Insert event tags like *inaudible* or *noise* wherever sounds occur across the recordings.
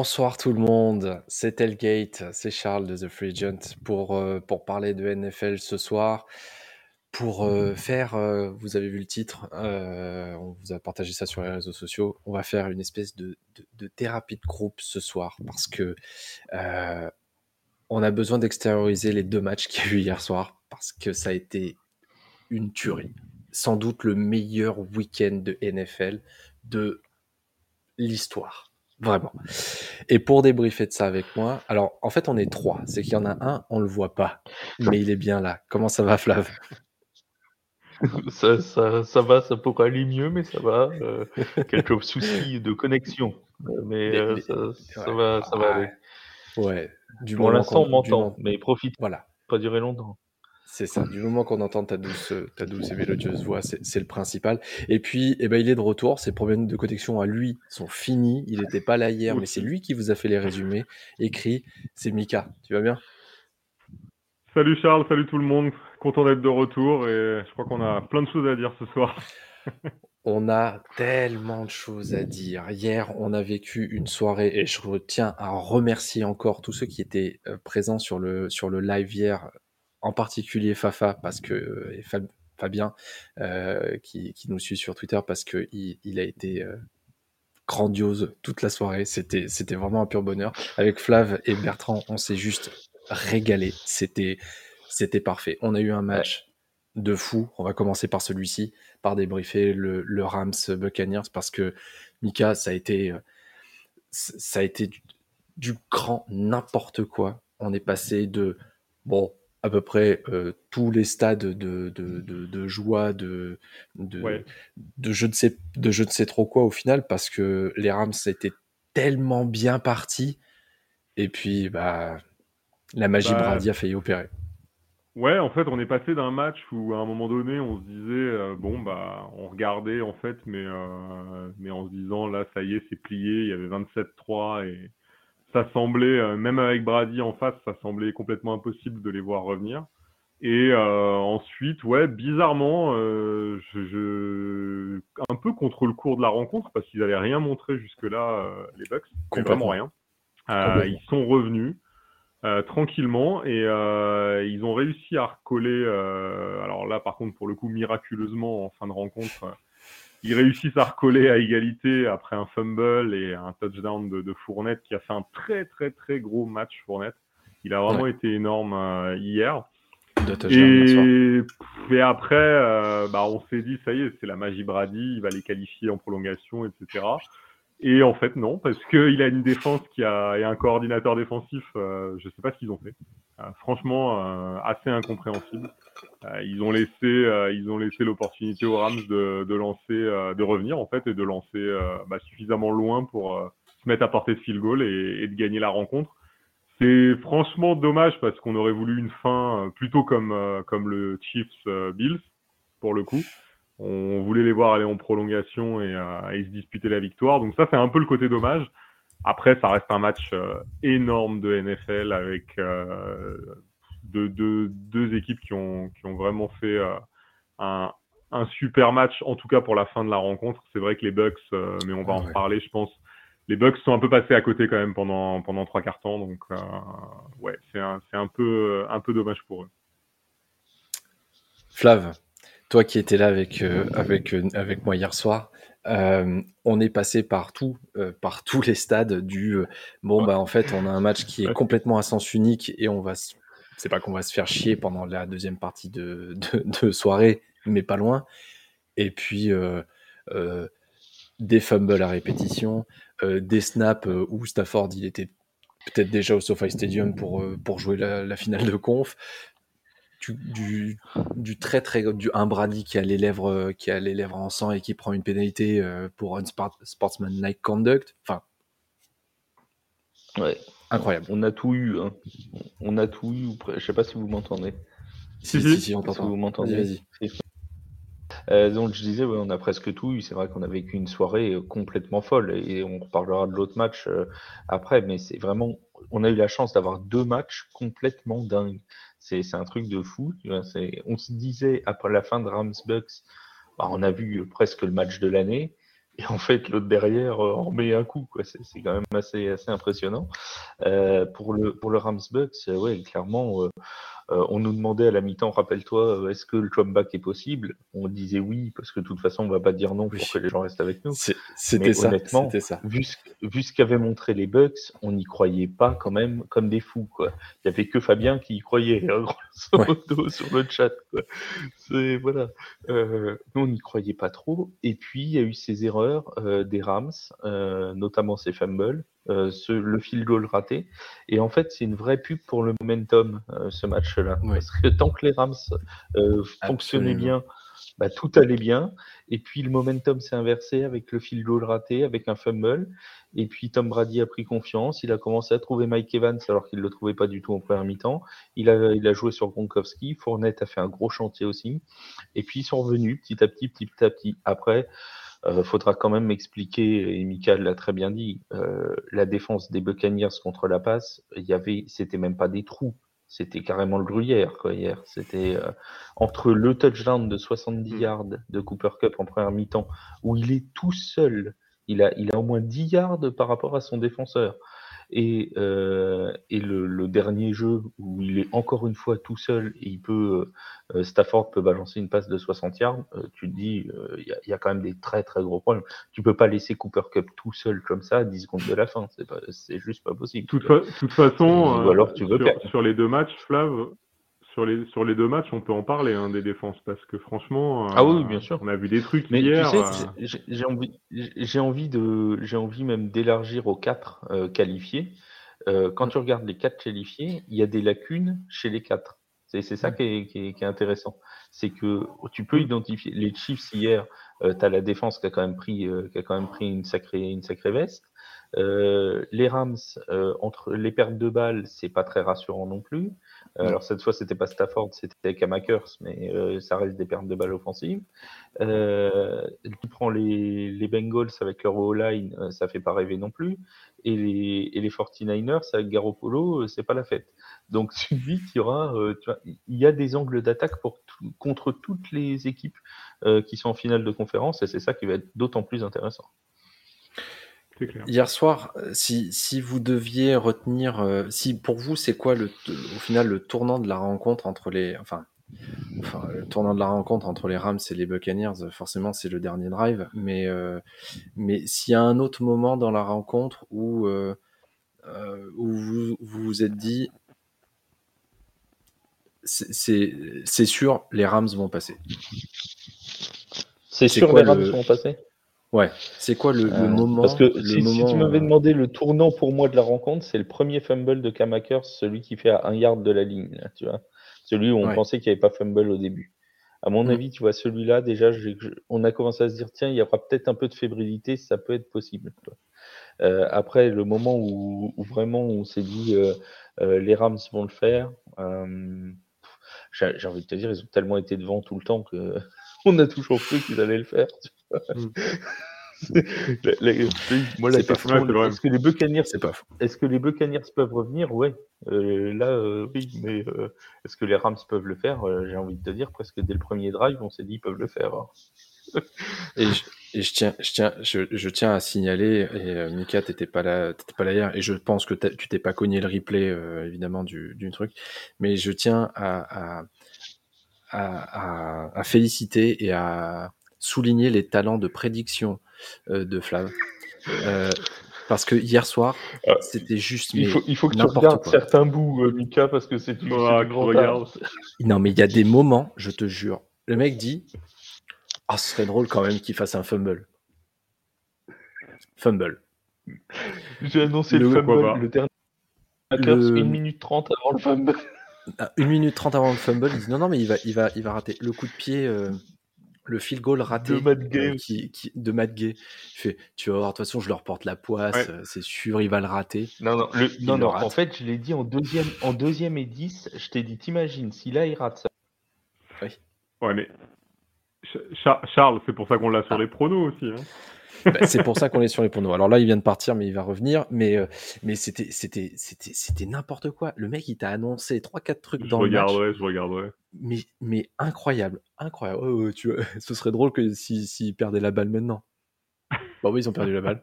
Bonsoir tout le monde, c'est Telgate, c'est Charles de The Free Agent pour, euh, pour parler de NFL ce soir. Pour euh, faire, euh, vous avez vu le titre, on vous a partagé ça sur les réseaux sociaux, on va faire une espèce de, de thérapie de groupe ce soir parce que on a besoin d'extérioriser les deux matchs *laughs* qu'il y a eu hier soir parce que ça a été une tuerie. Sans doute le meilleur week-end de NFL de l'histoire. Vraiment. Et pour débriefer de ça avec moi, alors en fait on est trois, c'est qu'il y en a un, on le voit pas, mais il est bien là. Comment ça va Flav? *laughs* Ça, ça, ça, va, ça pourrait aller mieux, mais ça va. Euh, quelques *laughs* soucis de connexion, mais euh, ça, ça, va, ça va aller. Ouais. Du pour l'instant on m'entend, mais profite. Voilà. Pas durer longtemps. C'est ça, du moment qu'on entend ta douce, ta douce et mélodieuse voix, c'est le principal. Et puis, eh ben, il est de retour, ses problèmes de connexion à lui sont finis, il n'était pas là hier, mais c'est lui qui vous a fait les résumés, écrit, c'est Mika, tu vas bien? Salut Charles, salut tout le monde, content d'être de retour et je crois qu'on a plein de choses à dire ce soir. *laughs* on a tellement de choses à dire. Hier, on a vécu une soirée et je tiens à remercier encore tous ceux qui étaient euh, présents sur le, sur le live hier en particulier Fafa, parce que euh, Fabien, euh, qui, nous suit sur Twitter, parce qu'il il a été euh, grandiose toute la soirée. C'était, c'était vraiment un pur bonheur. Avec Flav et Bertrand, on s'est juste régalé. C'était, c'était parfait. On a eu un match de fou. On va commencer par celui-ci, par débriefer le, Rams Buccaneers, parce que Mika, ça a été, ça a été du grand n'importe quoi. On est passé de bon, à peu près euh, tous les stades de, de, de, de joie, de, de, de, je ne sais, de je ne sais trop quoi au final, parce que les Rams étaient tellement bien partis, et puis bah, la magie bah, Brady a failli opérer. Ouais, en fait, on est passé d'un match où à un moment donné, on se disait, euh, bon, bah, on regardait en fait, mais, euh, mais en se disant, là, ça y est, c'est plié, il y avait 27-3 et ça semblait, euh, même avec Brady en face, ça semblait complètement impossible de les voir revenir. Et euh, ensuite, ouais, bizarrement, euh, je, un peu contre le cours de la rencontre, parce qu'ils n'avaient rien montré jusque-là, les Bucks, vraiment rien. ils sont revenus tranquillement et ils ont réussi à recoller. alors là, par contre, pour le coup, miraculeusement, en fin de rencontre, ils réussissent à recoller à égalité après un fumble et un touchdown de, Fournette qui a fait un très très très gros match Fournette. Il a vraiment été énorme euh, hier. Et, et, après, euh, bah, on s'est dit, ça y est, c'est la magie Brady, il va les qualifier en prolongation, etc. Et en fait, non, parce qu'il a une défense qui a, et un coordinateur défensif, euh, je ne sais pas ce qu'ils ont fait. franchement, assez incompréhensible. Euh, ils ont laissé, euh, ils ont laissé l'opportunité aux Rams de, de lancer, euh, de revenir en fait et de lancer bah, suffisamment loin pour se mettre à portée de field goal et, et de gagner la rencontre. C'est franchement dommage parce qu'on aurait voulu une fin plutôt comme comme le Chiefs Bills pour le coup. On voulait les voir aller en prolongation et, et se disputer la victoire. Donc ça c'est un peu le côté dommage. Après ça reste un match énorme de NFL avec de, deux équipes qui ont, qui ont vraiment fait euh, un, un, super match, en tout cas pour la fin de la rencontre. C'est vrai que les Bucks, euh, mais on va en reparler, je pense. Les Bucks sont un peu passés à côté quand même pendant, pendant trois quarts temps, donc euh, ouais, c'est un, un, peu, un peu dommage pour eux. Flav, toi qui étais là avec, avec, avec moi hier soir, on est passé par tout, *laughs* par tous les stades du bon bah en fait on a un match qui est complètement à sens unique et on va c'est pas qu'on va se faire chier pendant la deuxième partie *laughs* de, de, soirée, mais pas loin. Et puis euh, euh, des fumbles à répétition, euh, des snaps où Stafford il était peut-être déjà au SoFi Stadium pour, pour jouer la, finale de conf. Du, du, très très du un Brady qui a les lèvres qui a les lèvres en sang et qui prend une pénalité pour un sportsman-like conduct. Enfin, ouais. Incroyable. On a tout eu. Hein. On a tout eu. Je sais pas si vous m'entendez. Si, si, si, on t'entend. vous m'entendez. Vas-y. Euh, donc je disais, on a presque tout eu. C'est vrai qu'on a vécu une soirée euh, complètement folle et on reparlera de l'autre match euh, après. Mais c'est vraiment, on a eu la chance d'avoir deux matchs complètement dingues. C'est un truc de fou. On se disait après la fin de Rams Bucks, bah, on a vu presque le match de l'année. et en fait l'autre derrière en remet un coup. C'est, quand même assez, assez impressionnant. pour, le, pour le Rams Bucks, ouais, clairement, euh, on nous demandait à la mi-temps, rappelle-toi, euh, est-ce que le comeback est possible? On disait oui, parce que de toute façon, on va pas dire non pour que les gens restent avec nous. C'était ça. Honnêtement, ça. Vu, ce, qu'avaient montré les Bucks, on n'y croyait pas quand même comme des fous. Quoi. Il n'y avait que Fabien qui y croyait, hein, sur le chat. C'est, voilà. Euh, nous, on n'y croyait pas trop. Et puis, il y a eu ces erreurs des Rams, notamment ces fumbles. Euh, le field goal raté. Et en fait, c'est une vraie pub pour le momentum, euh, ce match-là. Parce que tant que les Rams euh, fonctionnaient bien, bah, tout allait bien. Et puis le momentum s'est inversé avec le field goal raté, avec un fumble. Et puis Tom Brady a pris confiance. Il a commencé à trouver Mike Evans alors qu'il ne le trouvait pas du tout en première mi-temps. Il a, il a joué sur Gronkowski. Fournette a fait un gros chantier aussi. Et puis ils sont revenus petit à petit, petit à petit. Après, euh, faudra quand même m'expliquer, et Michael l'a très bien dit, euh, la défense des Buccaneers contre la passe, il y avait, c'était même pas des trous, c'était carrément le gruyère quoi hier. C'était euh, entre le touchdown de 70 mm. yards de Cooper Cup en première mi-temps, où il est tout seul, il a, il a au moins 10 yards par rapport à son défenseur. Et, euh, et le, le, dernier jeu où il est encore une fois tout seul et il peut, euh, Stafford peut balancer une passe de 60 yards, euh, tu te dis, euh, il y, y, a quand même des très très gros problèmes. Tu peux pas laisser Cooper Cup tout seul comme ça à 10 secondes de la fin, c'est pas, c'est juste pas possible. Toute, fa toute façon, Ou alors tu veux sur, sur les deux matchs, Flav, sur les, sur les deux matchs, on peut en parler hein, des défenses parce que franchement, ah oui, bien sûr. on a vu des trucs Mais hier. Tu sais, euh... j'ai envie, j'ai envie de, j'ai envie même d'élargir aux quatre euh, qualifiés. Euh, quand tu regardes les quatre qualifiés, il y a des lacunes chez les quatre. C'est ça qui est, qui, est, qui est, intéressant. C'est que tu peux identifier les Chiefs hier. Euh, tu as la défense qui a quand même pris, euh, qui a quand même pris une sacrée, une sacrée veste. Euh, les Rams, euh, entre les pertes de balles, c'est pas très rassurant non plus. Euh, alors cette fois, c'était pas Stafford, c'était Kamakers, mais ça reste des pertes de balles offensives. Tu prends les, les Bengals avec leur O-line, ça fait pas rêver non plus. Et les, et les 49ers avec Garoppolo, c'est pas la fête. Donc *laughs* tu dis qu'il y aura, il y a des angles d'attaque pour contre toutes les équipes qui sont en finale de conférence, et c'est ça qui va être d'autant plus intéressant. Hier soir, euh, si, si vous deviez retenir, euh, si pour vous c'est quoi le, au final le tournant de la rencontre entre les, enfin, enfin, le tournant de la rencontre entre les Rams et les Buccaneers, forcément c'est le dernier drive, mais euh, mais s'il y a un autre moment dans la rencontre où euh, euh où vous, vous vous êtes dit c'est sûr les Rams vont passer. C'est sûr les Rams vont passer? Ouais, c'est quoi le, euh, moment Parce que si, tu m'avais euh, demandé le tournant pour moi de la rencontre, c'est le premier fumble de Kamakers, celui qui fait à un yard de la ligne, là, tu vois. Celui où on pensait qu'il n'y avait pas fumble au début. À mon mm. avis, tu vois, celui-là, déjà, on a commencé à se dire, tiens, il y aura peut-être un peu de fébrilité, ça peut être possible. Euh, après, le moment où, où vraiment on s'est dit, euh, euh, les Rams vont le faire, j'ai envie de te dire, ils ont tellement été devant tout le temps que *laughs* on a toujours cru qu'ils allaient le faire. Mm. *laughs* moi, la question, est-ce que les Buccaneers, c'est pas Est-ce que les Buccaneers peuvent revenir? Ouais. Euh, là, euh, oui, mais euh, est-ce que les Rams peuvent le faire? Euh, J'ai envie de te dire presque dès le premier drive, on s'est dit ils peuvent le faire. Hein. *laughs* et, je, et, je, tiens, je tiens, je, je tiens à signaler, et euh, Mika, t'étais pas là, t'étais pas là hier, et je pense que tu t'es pas cogné le replay évidemment du, du truc, mais je tiens à, à, à, à féliciter et à souligner les talents de prédiction euh, de Flav. Euh, parce que hier soir, euh, c'était juste. Il faut, il faut que tu regardes certains bouts, euh, Mika, parce que c'est du oh, grand Non, mais il y a des moments, je te jure. Le mec dit Ah, ce serait drôle quand même qu'il fasse un fumble. Fumble. J'ai annoncé le, le fumble, le dernier. Le... 1 minute 30 avant le fumble. 1 ah, minute 30 avant le fumble, il dit non, non, mais il va, il va, il va rater. Le coup de pied, euh, le field goal raté de Matt Gay, euh, qui, qui, de Matt Gay. Fait, tu vas voir, de toute façon, je leur porte la poisse, ouais. Euh, c'est sûr, il va le rater. Non, non, le, non, non en fait, je l'ai dit en deuxième, en deuxième et 10, je t'ai dit, t'imagines, si là, il rate ça. Oui. Ouais, mais Charles, c'est pour ça qu'on l'a sur ah. les pronos aussi. Hein. Bah, c'est pour ça qu'on est sur les pornos. Alors là, il vient de partir, mais il va revenir. Mais, euh, mais c'était, c'était, c'était, c'était n'importe quoi. Le mec, il t'a annoncé trois, quatre trucs je dans le match. Je regarderai, je regarderai. Mais, mais incroyable, incroyable. Oh, tu vois, *laughs* ce serait drôle que s'il si, si perdait la balle maintenant. Bah oui, ils ont perdu la balle.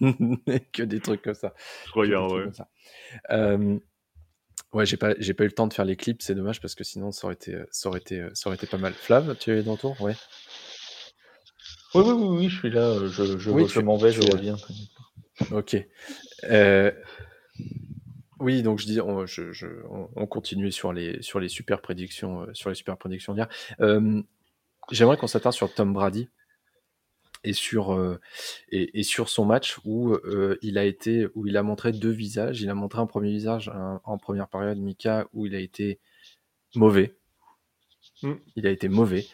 *laughs* que des trucs comme ça. Je regarde, ouais. Euh, ouais, j'ai pas, j'ai pas eu le temps de faire les clips, c'est dommage parce que sinon ça aurait été, ça aurait été, ça aurait été pas mal. Flav, tu es dans le tour Ouais. Oui, oui, oui, je suis là, je, je, Oui, je m'en vais, je reviens. Ok. Euh, oui, donc je dis, on, je, je- on, on continuait sur les, sur les super prédictions, euh, sur les super prédictions d'hier. Euh, J'aimerais qu'on s'attarde sur Tom Brady et sur, euh, et, et sur son match où euh, il a été, où il a montré deux visages. Il a montré un premier visage un- en première période, Mika, où il a été mauvais. Mm. Il a été mauvais.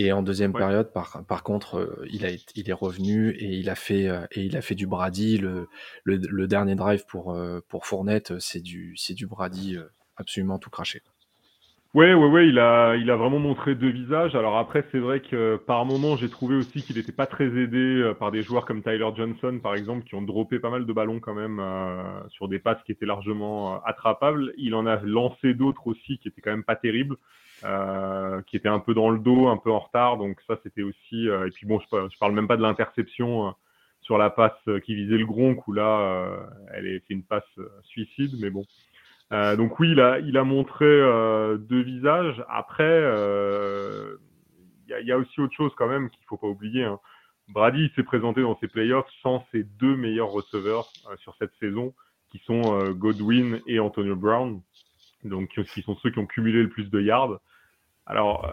Et en deuxième Ouais. période, par, par contre, euh, il, a, été- il est revenu et il a fait, euh, et il a fait du Brady. Le, le, le dernier drive pour, euh, pour Fournette, c'est du, du Brady absolument tout craché. Ouais, ouais, ouais, il a, il a vraiment montré deux visages. Alors après, c'est vrai que par moment, j'ai trouvé aussi qu'il n'était pas très aidé euh, par des joueurs comme Tyler Johnson, par exemple, qui ont droppé pas mal de ballons quand même euh, sur des passes qui étaient largement euh, attrapables. Il en a lancé d'autres aussi qui étaient quand même pas terribles, euh, qui étaient un peu dans le dos, un peu en retard. Donc ça, c'était aussi. euh, et puis bon, je, je parle même pas de l'interception euh, sur la passe qui visait le Gronk, où là, elle est, c'est une passe suicide, mais bon. Euh, donc oui, il a, il a montré euh, deux visages. Après, euh, il y, y a aussi autre chose quand même qu'il faut pas oublier. hein. Brady s'est présenté dans ses playoffs sans ses deux meilleurs receveurs euh, sur cette saison, qui sont Godwin et Antonio Brown, donc qui sont ceux qui ont cumulé le plus de yards. Alors,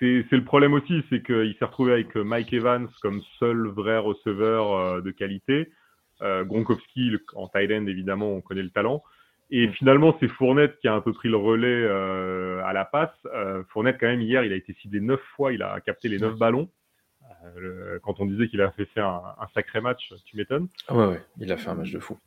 c'est le problème aussi, c'est qu'il s'est retrouvé avec Mike Evans comme seul vrai receveur de qualité. Gronkowski, en tight end, évidemment, on connaît le talent. Et finalement, c'est Fournette qui a un peu pris le relais euh, à la passe. Euh, Fournette, quand même, hier, il a été ciblé neuf fois, il a capté les neuf ballons. Euh, le- quand on disait qu'il a fait faire un, un sacré match, tu m'étonnes. Ah ouais, ouais, il a fait un match de fou.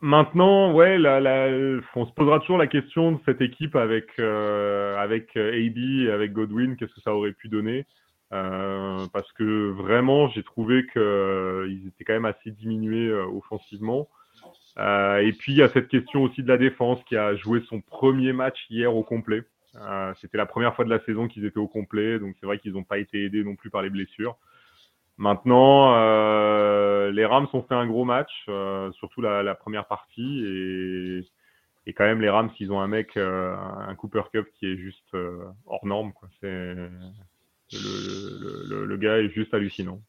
Maintenant, ouais, la, la, on se posera toujours la question de cette équipe avec euh, avec AB et avec Godwin, qu'est-ce que ça aurait pu donner? Parce que vraiment, j'ai trouvé que euh, ils étaient quand même assez diminués offensivement. Euh, et puis il y a cette question aussi de la défense qui a joué son premier match hier au complet. Euh, C'était la première fois de la saison qu'ils étaient au complet, donc c'est vrai qu'ils n'ont pas été aidés non plus par les blessures. Maintenant, euh, les Rams ont fait un gros match, euh, surtout la, la première partie, et, et quand même les Rams, ils ont un mec, euh, un Cooper Cup qui est juste euh, hors norme. Quoi. Le, le, le, le gars est juste hallucinant.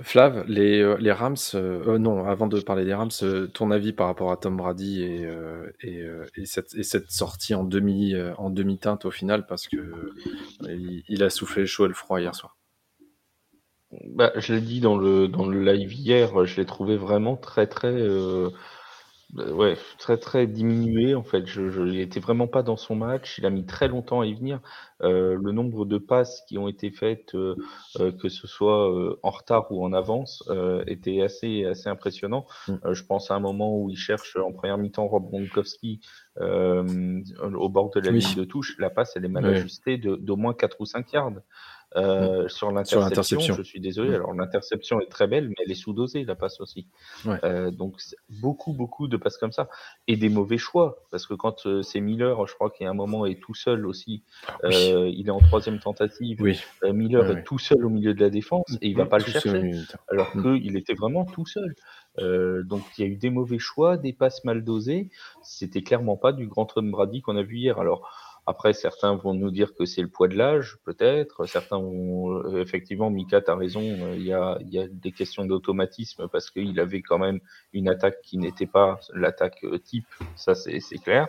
Flav, les, euh, Rams, euh, euh, non, avant de parler des Rams, euh, ton avis par rapport à Tom Brady et, euh, et, et cette, et cette sortie en demi, en demi-teinte au final, parce que il, a soufflé le chaud et le froid hier soir? Bah, je l'ai dit dans le, dans le live hier, je l'ai trouvé vraiment très très ouais, très très diminué en fait. Je, je, il était vraiment pas dans son match. Il a mis très longtemps à y venir. Euh, le nombre de passes qui ont été faites, euh, euh, que ce soit euh, en retard ou en avance, euh, était assez assez impressionnant. Mm. Euh, je pense à un moment où il cherche en première mi-temps Rob Gronkowski euh, au bord de la Oui. ligne de touche. La passe, elle est mal Oui. ajustée d'au moins 4 ou 5 yards. Euh, Sur l'interception, je suis désolé. Mm. Alors l'interception est très belle, mais elle est sous-dosée la passe aussi. Ouais. Euh, donc beaucoup, beaucoup de passes comme ça et des mauvais choix parce que quand euh, c'est Miller, je crois qu'il y a un moment est tout seul aussi. Oui. Euh, il est en troisième tentative. Oui, Miller est tout seul au milieu de la défense et il va pas le chercher alors Mm. qu'il était vraiment tout seul. Donc il y a eu des mauvais choix, des passes mal dosées. C'était clairement pas du grand Tom Brady qu'on a vu hier. Alors après, certains vont nous dire que c'est le poids de l'âge, peut-être. Certains vont euh, effectivement, Mika, t'as raison. euh, Il y a, il y a des questions d'automatisme parce qu'il avait quand même une attaque qui n'était pas l'attaque euh, type. Ça, c'est clair.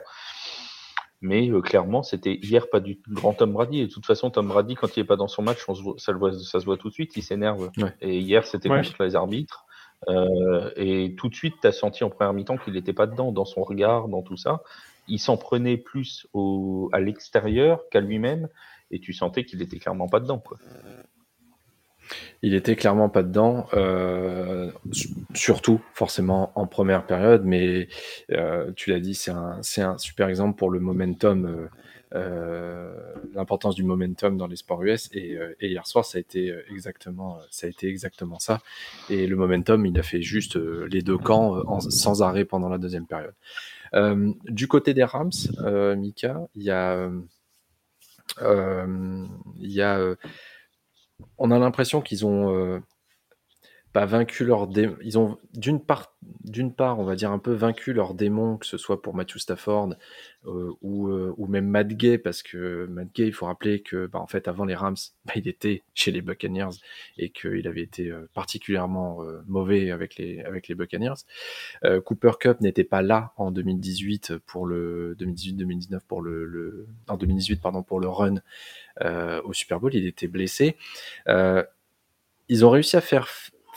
Mais euh, clairement, c'était hier pas du grand Tom Brady. Et de toute façon, Tom Brady, quand il est pas dans son match, on se voit- ça, le voit, ça se voit tout de suite, il s'énerve. Ouais. Et hier, c'était Ouais. contre les arbitres. Euh, et tout de suite, tu as senti en première mi-temps qu'il n'était pas dedans, dans son regard, dans tout ça. Il s'en prenait plus au, à l'extérieur qu'à lui-même. Et tu sentais qu'il était clairement pas dedans. Quoi. Il était clairement pas dedans, euh, su- surtout forcément en première période, mais euh, tu l'as dit, c'est un, un super exemple pour le momentum, euh, l'importance du momentum dans les sports US. Et, hier soir, ça a été exactement, ça a été exactement ça. Et le momentum, il a fait juste les deux camps sans arrêt pendant la deuxième période. Euh, du côté des Rams, euh, Mika, il y a, euh, y a on a l'impression qu'ils ont, pas vaincu leur dé... ils ont d'une part d'une part on va dire un peu vaincu leurs démons que ce soit pour Matthew Stafford euh, ou, euh, ou même Matt Gay parce que Matt Gay il faut rappeler que bah, en fait avant les Rams *laughs* bah, il était chez les Buccaneers et qu'il avait été euh, particulièrement euh, mauvais avec les avec les Buccaneers. Euh, Cooper Cup n'était pas là en 2018 pour le 2018-2019 pour le, le en 2018 pardon pour le run euh, au Super Bowl. Il était blessé. Ils ont réussi à faire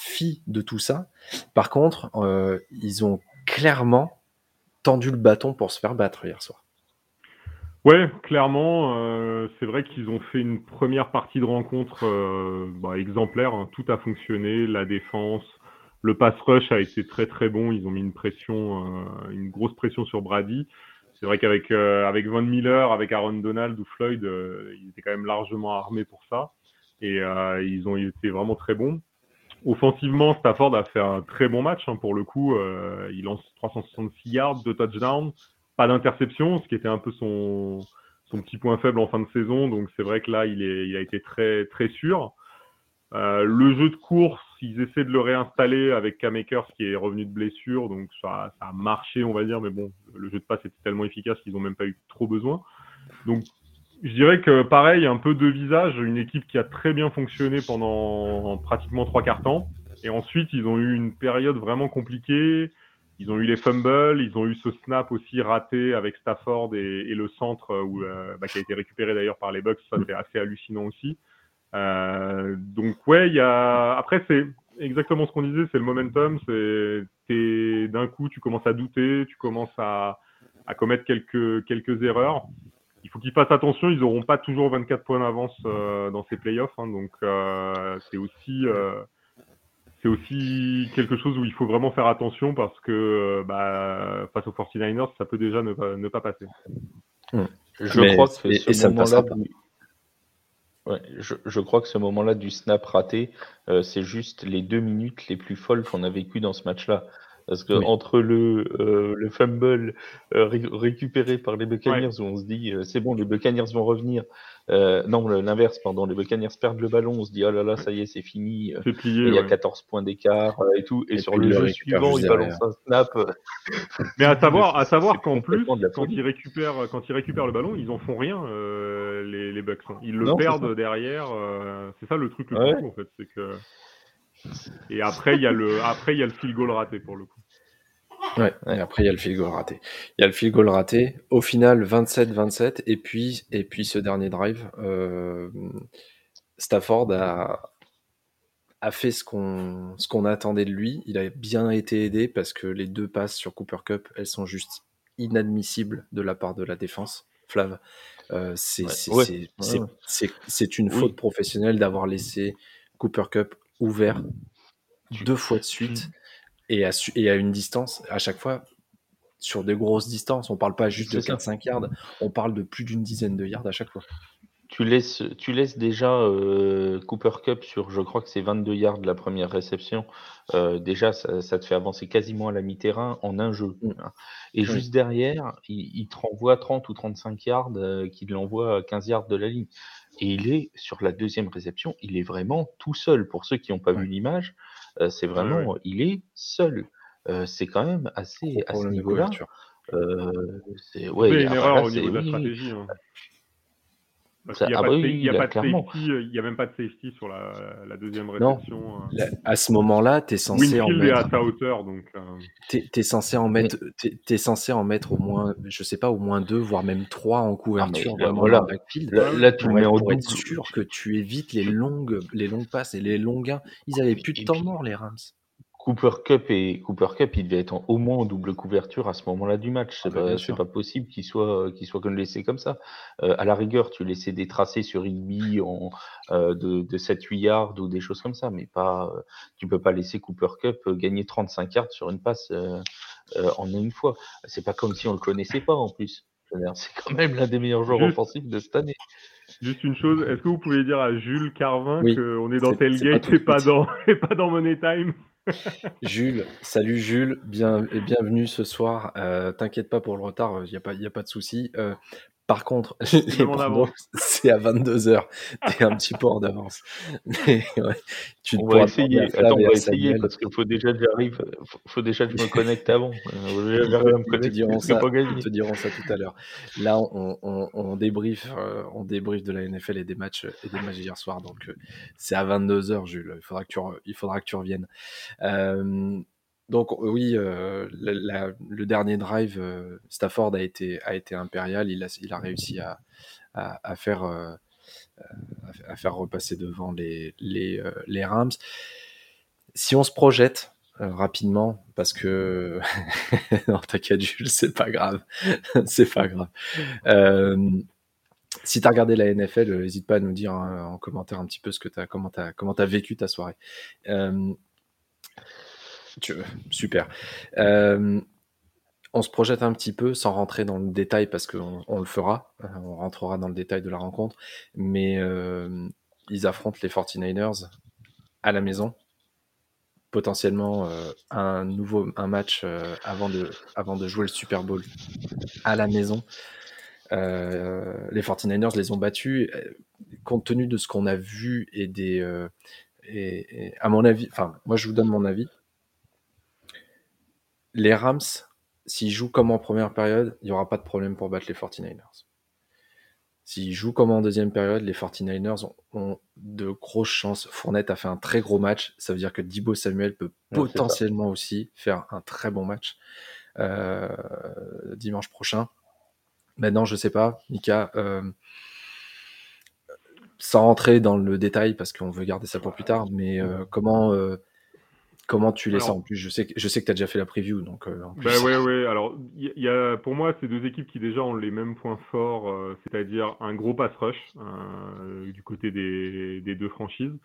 fi de tout ça. Par contre, euh, ils ont clairement tendu le bâton pour se faire battre hier soir. Ouais, clairement, euh, c'est vrai qu'ils ont fait une première partie de rencontre euh, bah, exemplaire. hein. Tout a fonctionné, la défense, le pass rush a été très très bon. Ils ont mis une pression, une grosse pression sur Brady. C'est vrai qu'avec avec Von Miller, avec Aaron Donald ou Floyd, ils étaient quand même largement armés pour ça. Et ils ont été vraiment très bons. Offensivement, Stafford a fait un très bon match hein, pour le coup. Euh, il lance 366 yards, deux touchdowns, pas d'interception, ce qui était un peu son, petit point faible en fin de saison. Donc c'est vrai que là, il, a été très très sûr. Euh, le jeu de course, ils essaient de le réinstaller avec Cam Akers qui est revenu de blessure, donc ça, ça a marché, on va dire, mais bon, le jeu de passe était tellement efficace qu'ils n'ont même pas eu trop besoin. Donc je dirais que pareil, un peu de visage, une équipe qui a très bien fonctionné pendant pratiquement trois quarts temps. Et ensuite, ils ont eu une période vraiment compliquée. Ils ont eu les fumbles, ils ont eu ce snap aussi raté avec Stafford et, le centre où, euh, bah, qui a été récupéré d'ailleurs par les Bucks. Ça, c'est assez hallucinant aussi. Euh, donc ouais, y a. Après, c'est exactement ce qu'on disait, c'est le momentum. D'un coup, tu commences à douter, tu commences à, à commettre quelques quelques erreurs. Il faut qu'ils fassent attention, ils n'auront pas toujours 24 points d'avance euh, dans ces playoffs, hein, donc euh, c'est aussi euh, c'est aussi quelque chose où il faut vraiment faire attention parce que euh, bah, face aux 49ers, ça peut déjà ne pas, ne pas passer. Je Mais- crois que et- ce et ça du... Ouais, je, je crois que ce moment-là du snap raté, euh, c'est juste les deux minutes les plus folles qu'on a vécues dans ce match-là. Parce que Oui. entre le, euh, le fumble euh, ré- récupéré par les Buccaneers, où on se dit euh, c'est bon, les Buccaneers vont revenir. Euh, non, l'inverse, pardon, les Buccaneers perdent le ballon, on se dit oh là là, ça y est, c'est fini. plié. il y a ouais. 14 points d'écart euh, et tout. Et, Et sur le jeu suivant, juste il balance un snap. *laughs* Mais à savoir, à savoir qu'en plus, quand ils récupèrent, quand ils récupèrent le ballon, ils en font rien, euh, les, les Bucks. hein. Ils le Non, perdent derrière. euh, c'est ça le truc le Ouais. plus fou en fait, c'est que. Et après, il y a le, après il y a le field goal raté pour le coup. Ouais, et après il y a le field goal raté. Il y a le field goal raté. Au final, 27-27. Et puis, et puis ce dernier drive, euh, Stafford a, a fait ce qu'on qu'on attendait de lui. Il a bien été aidé parce que les deux passes sur Cooper Cup, elles sont juste inadmissibles de la part de la défense. Flav, euh, c'est Ouais. Ouais. une Oui. faute professionnelle d'avoir laissé Cooper Cup ouvert deux fois de suite et à, su- et à une distance, à chaque fois, sur des grosses distances. On parle pas juste de C'est ça. 4-5 yards, on parle de plus d'une dizaine de yards à chaque fois. Tu laisses, tu laisses déjà euh, Cooper Cup sur, je crois que c'est 22 yards la première réception. Euh, déjà, ça, ça te fait avancer quasiment à la mi-terrain en un jeu. Mm. hein. Et Oui. juste derrière, il, il te renvoie 30 ou 35 yards, euh, qui l'envoie à 15 yards de la ligne. Et il est, sur la deuxième réception, il est vraiment tout seul. Pour ceux qui n'ont pas vu l'image, euh, c'est vraiment, il est seul. Euh, c'est quand même assez, à ce niveau-là. euh, c'est ouais, y une erreur là, au niveau de la oui, oui. stratégie. hein. Parce qu'il n'y a, ah pas bah de, oui, sa- il y a là, pas de clairement. safety, euh, il y a même pas de safety sur la, la deuxième Non. réception. euh. Là, à ce moment-là, tu es censé en Winfield est à mettre. sa hauteur, donc. euh, T'es, t'es censé en mettre, t'es, t'es censé en mettre au moins, je sais pas, au moins deux, voire même trois en couverture, Ah, là, vraiment voilà. backfield. Là, là, tu pour, mets pour être sûr que tu évites les longues, les longues passes et les longs gains. Ils avaient plus de temps mort, les Rams. Cooper Cup et Cooper Cup, il devait être en- au moins en double couverture à ce moment-là du match. C'est Ah bah, pas, possible qu'il soit, qu'il soit comme laissé comme ça. Euh, à la rigueur, tu laissais des tracés sur Igby en, euh, de, de 7-8 yards ou des choses comme ça, mais pas, euh, tu peux pas laisser Cooper Cup euh, gagner 35 yards sur une passe euh, euh, en une fois. C'est pas comme si on le connaissait pas en plus. C'est quand même l'un des meilleurs joueurs Juste- offensifs de cette année. Juste une chose, est-ce que vous pouvez dire à Jules Carvin Oui, qu'on est dans Tailgate et pas dans, *laughs* et pas dans Money Time? Jules, salut Jules, bien et bienvenue ce soir. Euh, T'inquiète pas pour le retard, il n'y a, pas- y a pas de souci. Euh, Par contre, *laughs* les *laughs* c'est à 22h. *laughs* T'es un petit peu en avance. Mais ouais, tu on va essayer. Attends, on va essayer parce qu'il faut déjà que j'arrive. Faut déjà que je me connecte avant. Euh, ils, te diront ça, ils te diront ça tout à l'heure. Là, on, on, on débrief, euh, on débrief de la NFL et des matchs et des matchs hier soir. Donc, euh, c'est à 22h, Jules. Il faudra que tu, il faudra que tu reviennes. Euh, donc oui, euh, le dernier drive, euh, Stafford a été, a été impérial. Il a, réussi à, faire, euh, repasser devant les, Rams. Si on se projette rapidement, parce que non, t'inquiète, Jules, c'est pas grave, *laughs* c'est pas grave. si tu as regardé la NFL, n'hésite pas à nous dire hein, en commentaire un petit peu ce que as, comment tu vécu ta soirée. Super. Euh, on se projette un petit peu sans rentrer dans le détail parce qu'on on le fera. Euh, on rentrera dans le détail de la rencontre. Mais euh, ils affrontent les 49ers à la maison. Potentiellement un nouveau match avant, de, jouer le Super Bowl à la maison. les 49ers les ont battus. Compte tenu de ce qu'on a vu et des. et, à mon avis, moi je vous donne mon avis les Rams, s'ils jouent comme en première période, il n'y aura pas de problème pour battre les 49ers. S'ils jouent comme en deuxième période, les 49ers ont, de grosses chances. Fournette a fait un très gros match. Ça veut dire que Dibo Samuel peut potentiellement aussi faire un très bon match euh, dimanche prochain. Maintenant, je ne sais pas, Mika. Euh, sans rentrer dans le détail parce qu'on veut garder ça pour plus tard, mais euh, comment Comment tu les sens En plus, je sais, que, je sais que tu as déjà fait la preview. Donc, euh, en plus... Bah ouais, ouais. Alors, y, y a, pour moi, c'est deux équipes qui déjà ont les mêmes points forts, euh, c'est-à-dire un gros pass rush euh, du côté des, des deux franchises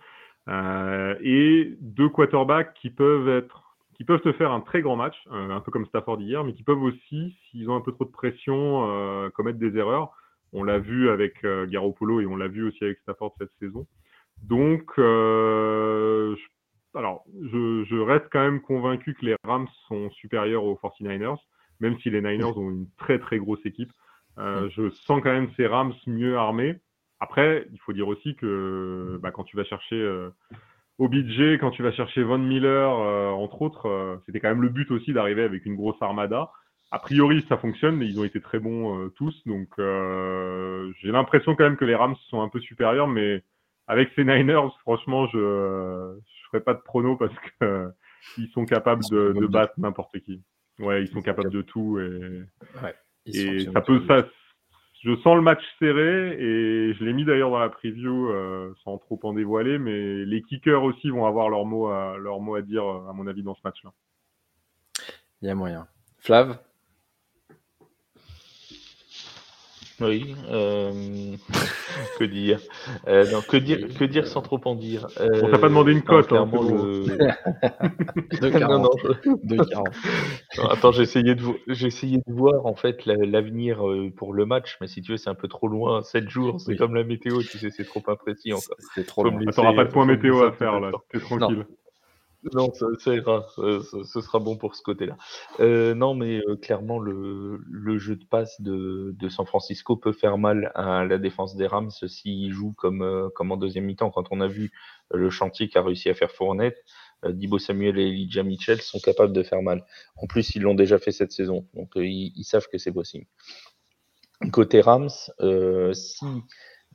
euh, et deux quarterbacks qui peuvent être qui peuvent te faire un très grand match, euh, un peu comme Stafford hier, mais qui peuvent aussi, s'ils ont un peu trop de pression, commettre des erreurs. On l'a vu avec Garoppolo et on l'a vu aussi avec Stafford cette saison. Donc, je alors, je, reste quand même convaincu que les Rams sont supérieurs aux 49ers, même si les Niners ont une très très grosse équipe. Euh, je sens quand même ces Rams mieux armés. Après, il faut dire aussi que bah, quand tu vas chercher euh, OBJ, quand tu vas chercher Von Miller, euh, entre autres, euh, c'était quand même le but aussi d'arriver avec une grosse armada. A priori, ça fonctionne, mais ils ont été très bons tous. Donc, j'ai l'impression quand même que les Rams sont un peu supérieurs, mais avec ces Niners, franchement, je, je ferai pas de prono parce que euh, ils sont capables de, de battre n'importe qui. Ouais, ils, sont, capables de tout et, ouais, et ça peut ça. Je sens le match serré et je l'ai mis d'ailleurs dans la preview euh, sans trop en dévoiler, mais les kickers aussi vont avoir leur mot à leur mot à dire à mon avis dans ce match-là. Il y a moyen. Flav? Oui, euh, que dire euh, non, que dire Que dire sans trop en dire euh, On t'a pas demandé une cote, hein, le... de 40. non, non. attends, j'ai essayé, de j'ai essayé de voir en fait l'avenir euh, pour le match, mais si tu veux, c'est un peu trop loin. 7 jours, c'est comme la météo, tu sais, c'est trop imprécis encore. C'est trop loin. T'auras pas de point météo à faire là, t'es tranquille. Non, ça, ira, ce sera bon pour ce côté-là. Euh, non, mais euh, clairement, le, jeu de passe de, San Francisco peut faire mal à la défense des Rams s'ils jouent comme, euh, en deuxième mi-temps. Quand on a vu le chantier qu'a réussi à faire Fournette, Dibo Samuel et Elijah Mitchell sont capables de faire mal. En plus, ils l'ont déjà fait cette saison, donc ils, ils, savent que c'est possible. Côté Rams, si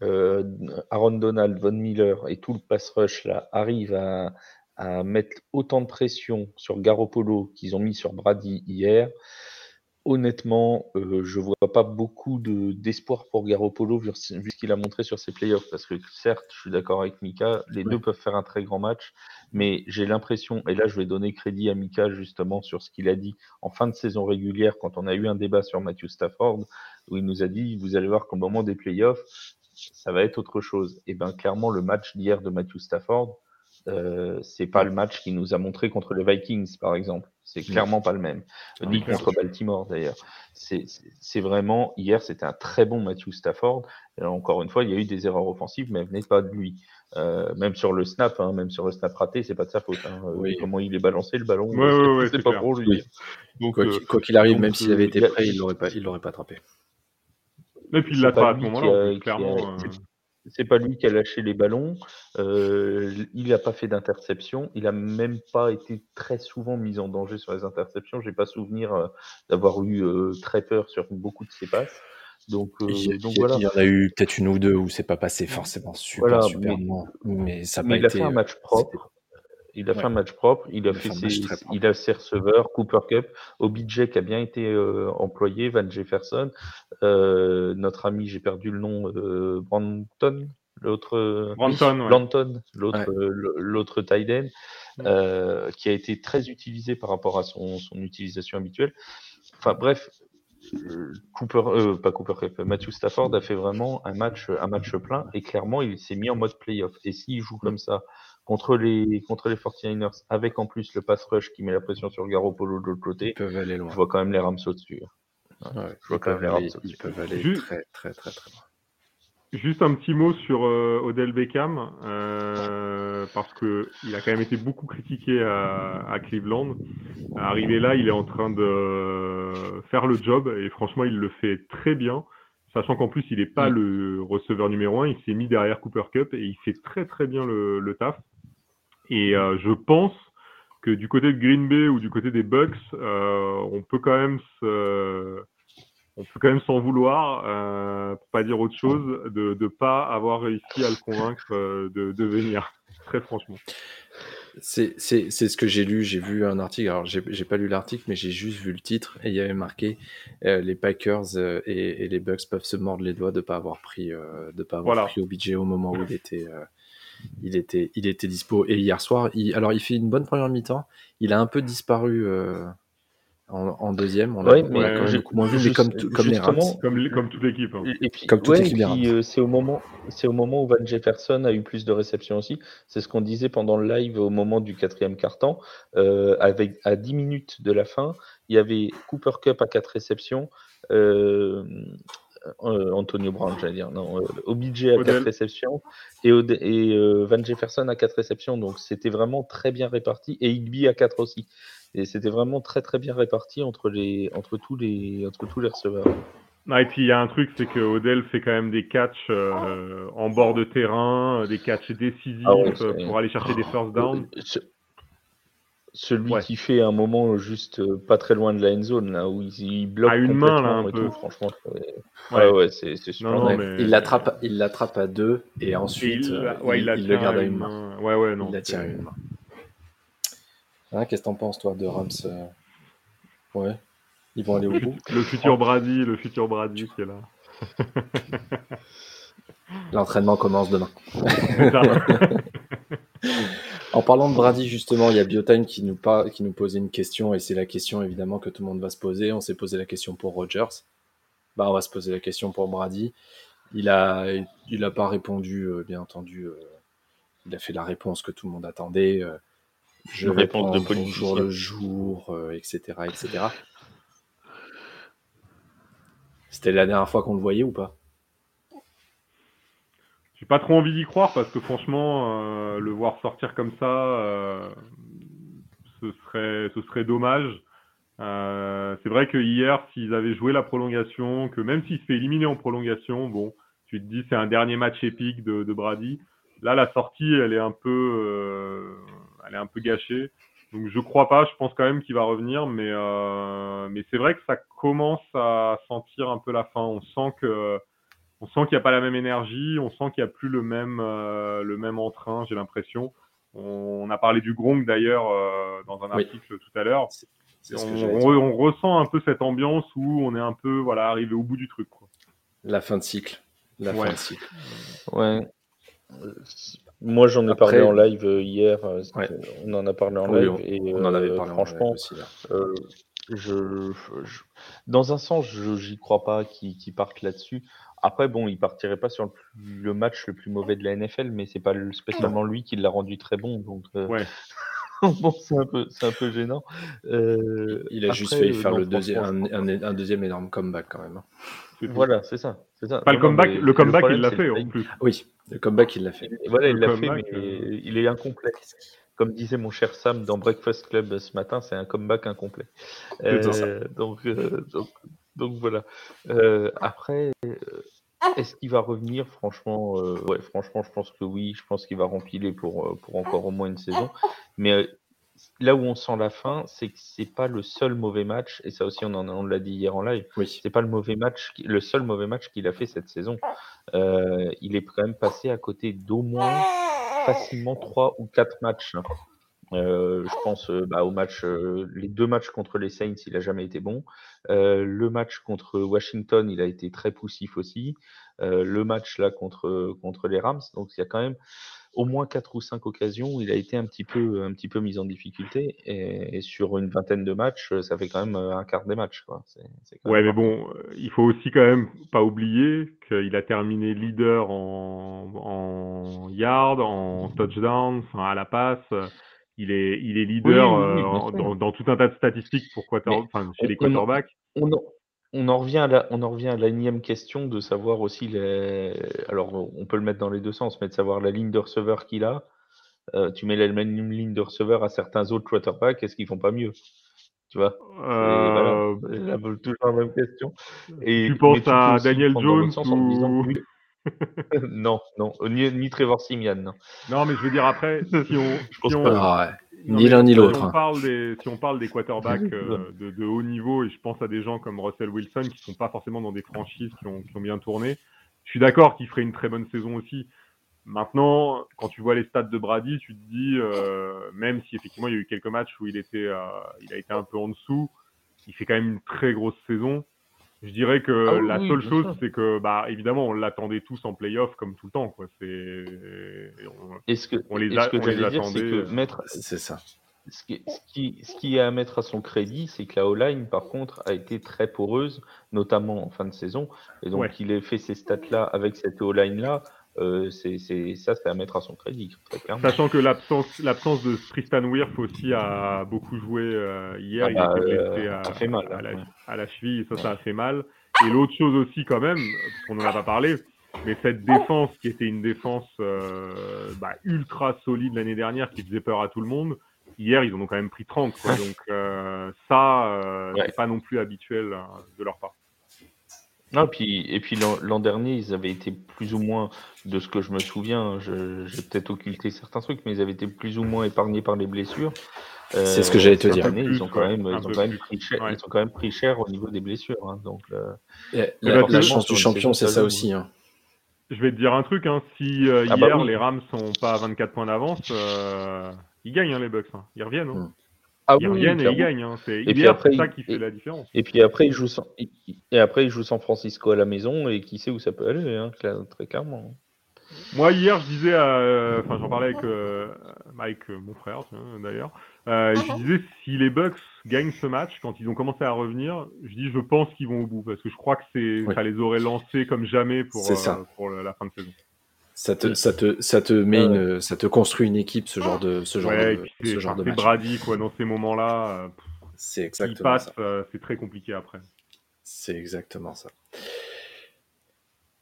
Aaron Donald, Von Miller et tout le pass rush là arrivent à à mettre autant de pression sur Garoppolo qu'ils ont mis sur Brady hier, honnêtement, euh, je vois pas beaucoup d'espoir pour Garoppolo vu, ce qu'il a montré sur ses playoffs. Parce que certes, je suis d'accord avec Mika, les deux peuvent faire un très grand match, mais j'ai l'impression, et là je vais donner crédit à Mika justement sur ce qu'il a dit en fin de saison régulière quand on a eu un débat sur Matthew Stafford, où il nous a dit, vous allez voir qu'au moment des playoffs, ça va être autre chose. Et bien clairement, le match d'hier de Matthew Stafford, euh, c'est pas le match qui nous a montré contre les Vikings, par exemple. C'est clairement pas le même. Ni contre Baltimore, d'ailleurs. C'est vraiment, hier, c'était un très bon Matthew Stafford. Et encore une fois, il y a eu des erreurs offensives, mais elles venaient pas de lui. Euh, même sur le snap, hein, même sur le snap raté, c'est pas de sa faute. Hein. Euh, comment il est balancé le ballon, c'est pas pour lui. Donc, quoi qu'il arrive, même s'il avait été prêt, il l'aurait pas, il l'aurait pas attrapé. Et puis il c'est l'a pas pas à ce moment-là, clairement. C'est pas lui qui a lâché les ballons. euh, il n'a pas fait d'interception. Il a même pas été très souvent mis en danger sur les interceptions. J'ai pas souvenir euh, d'avoir eu euh, très peur sur beaucoup de ses passes. Donc, euh, Il y, donc il voilà. il y en a eu peut-être une ou deux où c'est pas passé forcément super, Voilà, super mais- loin, mais ça n'a Mais pas il a fait un match propre. Il a fait un match propre. Il a Il fait ses, il a ses receveurs, Cooper Cup, OBJ qui a bien été euh, employé, Van Jefferson, euh, notre ami, j'ai perdu le nom, euh, Branton, l'autre, euh, Branton, l'autre, l'autre tight end, Mm. euh, qui a été très utilisé par rapport à son, son utilisation habituelle. Enfin bref, euh, Cooper, euh, pas Cooper Cup, Matthew Stafford a fait vraiment un match, un match plein et clairement il s'est mis en mode playoff. Et s'il joue comme ça contre les contre les 49ers avec en plus le pass rush qui met la pression sur Garoppolo de l'autre Ils côté, peuvent aller loin. je vois quand même les Rams au-dessus. Ouais, je vois ils, quand même les Rams ils peuvent aller Juste- très, très, très, très loin. Juste un petit mot sur euh, Odell Beckham, euh, parce que il a quand même été beaucoup critiqué à, à Cleveland. Arrivé là, il est en train de faire le job et franchement, il le fait très bien. Sachant qu'en plus, il n'est pas Mm. le receveur numéro un, il s'est mis derrière Cooper Cup et il fait très très bien le, le taf. Et euh, je pense que du côté de Green Bay ou du côté des Bucks, euh, on peut quand même se, on peut quand même s'en vouloir, euh, pour pas dire autre chose, de ne pas avoir réussi à le convaincre euh, de, de venir. *laughs* Très franchement. C'est ce que j'ai lu. J'ai vu un article. Alors, j'ai pas lu l'article, mais j'ai juste vu le titre et il y avait marqué euh, les Packers euh, et, et les Bucks peuvent se mordre les doigts de pas avoir pris euh, de pas avoir Voilà. pris OBJ au moment où il était il était il était dispo. Et hier soir, il, alors il fait une bonne première mi-temps. Il a un peu disparu euh, en, en deuxième. On l'a Ouais, on mais l'a quand même je- beaucoup moins vu, mais comme tout- comme les Rams. Comme, toute l'équipe. hein. Et, et puis, Comme toute ouais, et euh, c'est au moment, c'est au moment où Van Jefferson a eu plus de réceptions aussi. C'est ce qu'on disait pendant le live au moment du quatrième quart-temps. Euh, avec à 10 minutes de la fin, il y avait Cooper Cup à 4 réceptions, euh, euh, Antonio Brown, j'allais dire, non, euh, OBJ à 4 Odell. réceptions et, Ode- et euh, Van Jefferson à 4 réceptions. Donc c'était vraiment très bien réparti et Higby à 4 aussi. Et c'était vraiment très très bien réparti entre les entre tous les entre tous les receveurs. Ah, et puis il y a un truc, c'est que Odell fait quand même des catchs euh, en bord de terrain, euh, des catchs décisifs Ah ouais, euh, pour aller chercher des first down. Ce- Celui Ouais. qui fait un moment juste euh, pas très loin de la end zone, là, où il, il bloque À une main, là, un peu. tout, franchement. Ouais. Ouais, ouais, c'est c'est super. Non, non, Ouais, mais- Il l'attrape, il l'attrape à deux et ensuite il, euh, ouais, il, il la il le garde à une main. main. Ouais, ouais, non. il la tient à une main. Hein, Qu'est-ce que t'en penses toi de Rams euh, Ouais, ils vont aller au bout? *laughs* Le futur Brady, le futur Brady qui est là. L'entraînement commence demain. *laughs* *laughs* En parlant de Brady, justement, il y a Biotime qui nous, par- qui nous posait une question, et c'est la question évidemment que tout le monde va se poser. On s'est posé la question pour Rogers. Bah, on va se poser la question pour Brady. Il a, il a pas répondu, euh, bien entendu. euh, il a fait la réponse que tout le monde attendait. euh, je vais réponse de jour le jour, euh, etc., etc. C'était la dernière fois qu'on le voyait ou pas? J'ai pas trop envie d'y croire parce que franchement, euh, le voir sortir comme ça, euh, ce serait, ce serait dommage. Euh, c'est vrai que hier, s'ils avaient joué la prolongation, que même s'il se fait éliminer en prolongation, bon, tu te dis c'est un dernier match épique de, de Brady. Là, la sortie, elle est un peu, euh, elle est un peu gâchée. Donc je crois pas. Je pense quand même qu'il va revenir, mais euh, mais c'est vrai que ça commence à sentir un peu la fin. On sent que on sent qu'il n'y a pas la même énergie, on sent qu'il n'y a plus le même, euh, le même entrain, j'ai l'impression. On, on a parlé du Gronk d'ailleurs euh, dans un Oui. article tout à l'heure. C'est ce On, ressent un peu cette ambiance où on est un peu voilà, arrivé au bout du truc. Quoi. La fin de cycle. La Ouais. fin de cycle. Ouais. Euh, Moi, j'en ai Après- parlé en live hier. Ouais. On en a parlé en Oui, live. on, et, on en avait parlé en franchement, live aussi, là. Euh, je, je- dans un sens, je j'y crois pas qu'ils qu'ils partent là-dessus. Après, bon, il partirait pas sur le, plus- le match le plus mauvais de la NFL, mais c'est pas le- spécialement lui qui l'a rendu très bon. Donc, euh, Ouais. *laughs* bon, c'est un peu, c'est un peu gênant. Euh, Il a juste failli euh, faire non, le deuxième, un, un- un deuxième énorme comeback quand même. hein. Voilà, c'est ça, c'est ça. Pas le Non, comeback, mais le comeback problème, il l'a fait en plus. Oui, le comeback, il l'a fait. Et Voilà, il l'a fait, mais euh, il est incomplet. Comme disait mon cher Sam dans Breakfast Club ce matin, c'est un comeback incomplet. C'est Euh, donc, euh, donc, Donc voilà. Euh, après, euh, est-ce qu'il va revenir? Franchement, euh, ouais, franchement, je pense que oui. Je pense qu'il va remplir pour, pour encore au moins une saison. Mais là où on sent la fin, c'est que c'est pas le seul mauvais match, et ça aussi on, en, on l'a dit hier en live, Oui. c'est pas le mauvais match, le seul mauvais match qu'il a fait cette saison. il est quand même passé à côté d'au moins facilement trois ou quatre matchs. Euh, je pense euh, bah, au match, euh, les deux matchs contre les Saints, il a jamais été bon. le match contre Washington, il a été très poussif aussi. le match là contre contre les Rams, donc il y a quand même au moins quatre ou cinq occasions où il a été un petit peu un petit peu mis en difficulté. Et, sur une vingtaine de matchs, ça fait quand même un quart des matchs. Quoi. ouais, mais bon, il faut aussi quand même pas oublier qu'il a terminé leader en, en yard, en touchdown, à la passe il est, il est leader euh, dans, tout un tas de statistiques pour chez les quarterbacks. On, on, en revient à la, on en revient à la énième question de savoir aussi les. Alors, on peut le mettre dans les deux sens, mais de savoir la ligne de receveur qu'il a. Euh, tu mets la même ligne de receveur à certains autres quarterbacks, est-ce qu'ils font pas mieux? Tu vois? Euh... toujours la même question. Et, tu penses à Daniel Jones ou... *laughs* non, non, ni, Trevor Simian. Non. mais je veux dire après, *laughs* si on, ah ni l'un ni l'autre. Si, on parle des, si on parle des quarterbacks *laughs* euh, de, haut niveau, et je pense à des gens comme Russell Wilson qui sont pas forcément dans des franchises qui ont, bien tourné, je suis d'accord qu'il ferait une très bonne saison aussi. Maintenant, quand tu vois les stats de Brady, tu te dis, euh, même si effectivement il y a eu quelques matchs où il était, euh, il a été un peu en dessous, il fait quand même une très grosse saison. Je dirais que ah la seule chose, c'est que, bah, évidemment, on l'attendait tous en playoff comme tout le temps, quoi. C'est, on, ce que, on les, a, ce que on les attendait. Que mettre, c'est ça. Ce qui, ce, qui, ce qui est à mettre à son crédit, c'est que la O-line, par contre, a été très poreuse, notamment en fin de saison. Et donc, il a fait ces stats-là avec cette O-line-là. Euh, c'est, ça, c'est à mettre à son crédit, très clairement. Sachant que l'absence, l'absence de Tristan Wirth aussi a beaucoup joué euh, hier. il a bah, été blessé à, fait mal, à, la, à, la, cheville, et ça, ça a fait mal. Et l'autre chose aussi, quand même, parce qu'on n'en a pas parlé, mais cette défense qui était une défense euh, bah, ultra solide l'année dernière, qui faisait peur à tout le monde, hier, ils en ont quand même pris 30. Quoi. *laughs* Donc ça, c'est pas non plus habituel de leur part. Non, puis, et puis l'an dernier, ils avaient été plus ou moins, de ce que je me souviens, j'ai peut-être occulté certains trucs, mais ils avaient été plus ou moins épargnés par les blessures. c'est ce que j'allais te dire. Année, ils, ont quand même, ils, ont quand même pris cher, ils ont quand même pris cher au niveau des blessures. Hein, donc, la, chance du champion, c'est ça aussi. Hein. Je vais te dire un truc, hein, si euh, ah bah hier les Rams sont pas à 24 points d'avance, euh, ils gagnent hein, les Bucks. Hein. Ils reviennent. Hein. Ah ils reviennent et ils gagnent. Hein. C'est et puis après, ça qui fait la différence. Et puis après, ils jouent San... et après, ils jouent San Francisco à la maison et qui sait où ça peut aller, hein, très clairement. Moi, hier, je disais, enfin, j'en parlais avec euh, Mike, euh, mon frère, d'ailleurs. Euh, je uh-huh. disais, si les Bucks gagnent ce match, quand ils ont commencé à revenir, je dis, je pense qu'ils vont au bout parce que je crois que c'est, ça les aurait lancés comme jamais pour, pour la fin de saison. Ça te, ça te, ça te met une, ça te construit une équipe, ce genre de, ce genre de, ce genre de match. Brady, quoi, dans ces moments-là. C'est exactement passe, euh, c'est très compliqué après. C'est exactement ça.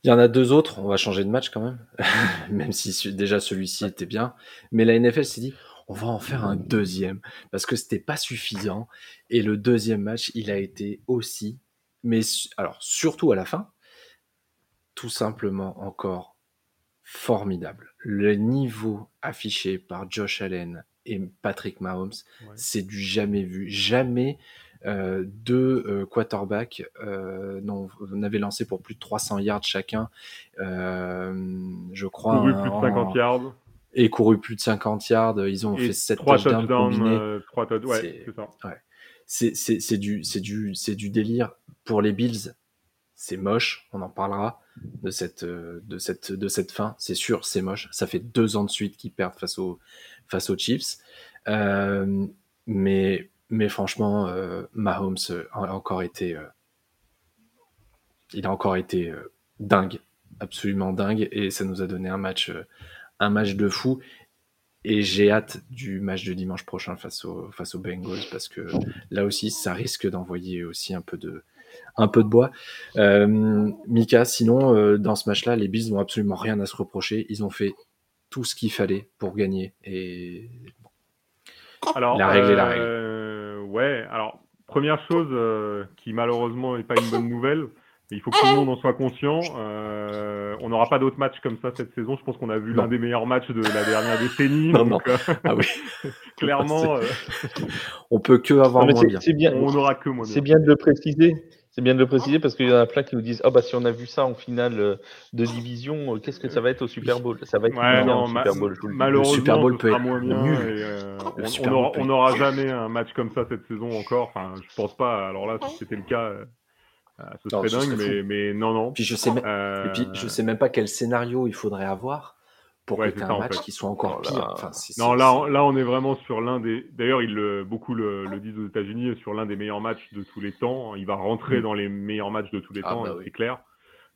Il y en a deux autres, on va changer de match quand même, *laughs* même si déjà celui-ci était bien. Mais la NFL s'est dit, on va en faire un deuxième, parce que c'était pas suffisant. Et le deuxième match, il a été aussi, mais alors surtout à la fin, tout simplement encore formidable. Le niveau affiché par Josh Allen et Patrick Mahomes, c'est du jamais vu. Jamais euh, deux euh, quarterbacks euh, n'avaient lancé pour plus de 300 yards chacun. Euh, je crois. Couru plus de 50 yards. Et couru plus de 50 yards. Ils ont fait 7 touchdowns combinés. ouais, c'est ça. C'est du, du, du délire. Pour les Bills, c'est moche, on en parlera de cette, euh, de cette, de cette fin. C'est sûr, c'est moche. Ça fait deux ans de suite qu'ils perdent face, au, face aux Chiefs. Euh, mais, mais franchement, euh, Mahomes a encore été, il a encore été dingue, absolument dingue, et ça nous a donné un match, un match de fou. Et j'ai hâte du match de dimanche prochain face, au, face aux Bengals parce que là aussi, ça risque d'envoyer aussi un peu de, un peu de bois. Euh, Mika, sinon, euh, dans ce match-là, les Bills n'ont absolument rien à se reprocher. Ils ont fait tout ce qu'il fallait pour gagner. Et alors, la règle est la règle. Euh, ouais, alors première chose euh, qui malheureusement n'est pas une bonne nouvelle, il faut que tout le *laughs* monde en soit conscient. Euh, on n'aura pas d'autres matchs comme ça cette saison. Je pense qu'on a vu l'un des meilleurs matchs de la dernière décennie. *laughs* Non, non. euh, Ah oui. *laughs* clairement, euh, On peut que avoir Non, moins c'est- bien. On n'aura que moins bien. c'est bien de le préciser. C'est bien de le préciser parce qu'il y en a plein qui nous disent Ah bah si on a vu ça en finale euh, de division, qu'est-ce que ça va être au Super Bowl? Ça va être Ouais, non, au Super Bowl, malheureusement, Le Super Bowl peut être moins bien. et, euh, on- aura- n'aura jamais un match comme ça cette saison encore. Enfin, je pense pas. Alors là, si c'était le cas, ce Non, serait ce dingue. serait Mais, mais non, non. Puis je sais même, Euh, et puis je sais même pas quel scénario il faudrait avoir pour Ouais, que tu en match fait. qui soit encore Oh pire. là. Enfin, Non, là, on, là, on est vraiment sur l'un des. D'ailleurs, le, beaucoup le, le disent aux États-Unis, sur l'un des meilleurs matchs de tous les temps. Il va rentrer Mm. dans les meilleurs matchs de tous les Ah, temps, bah euh, oui. c'est clair.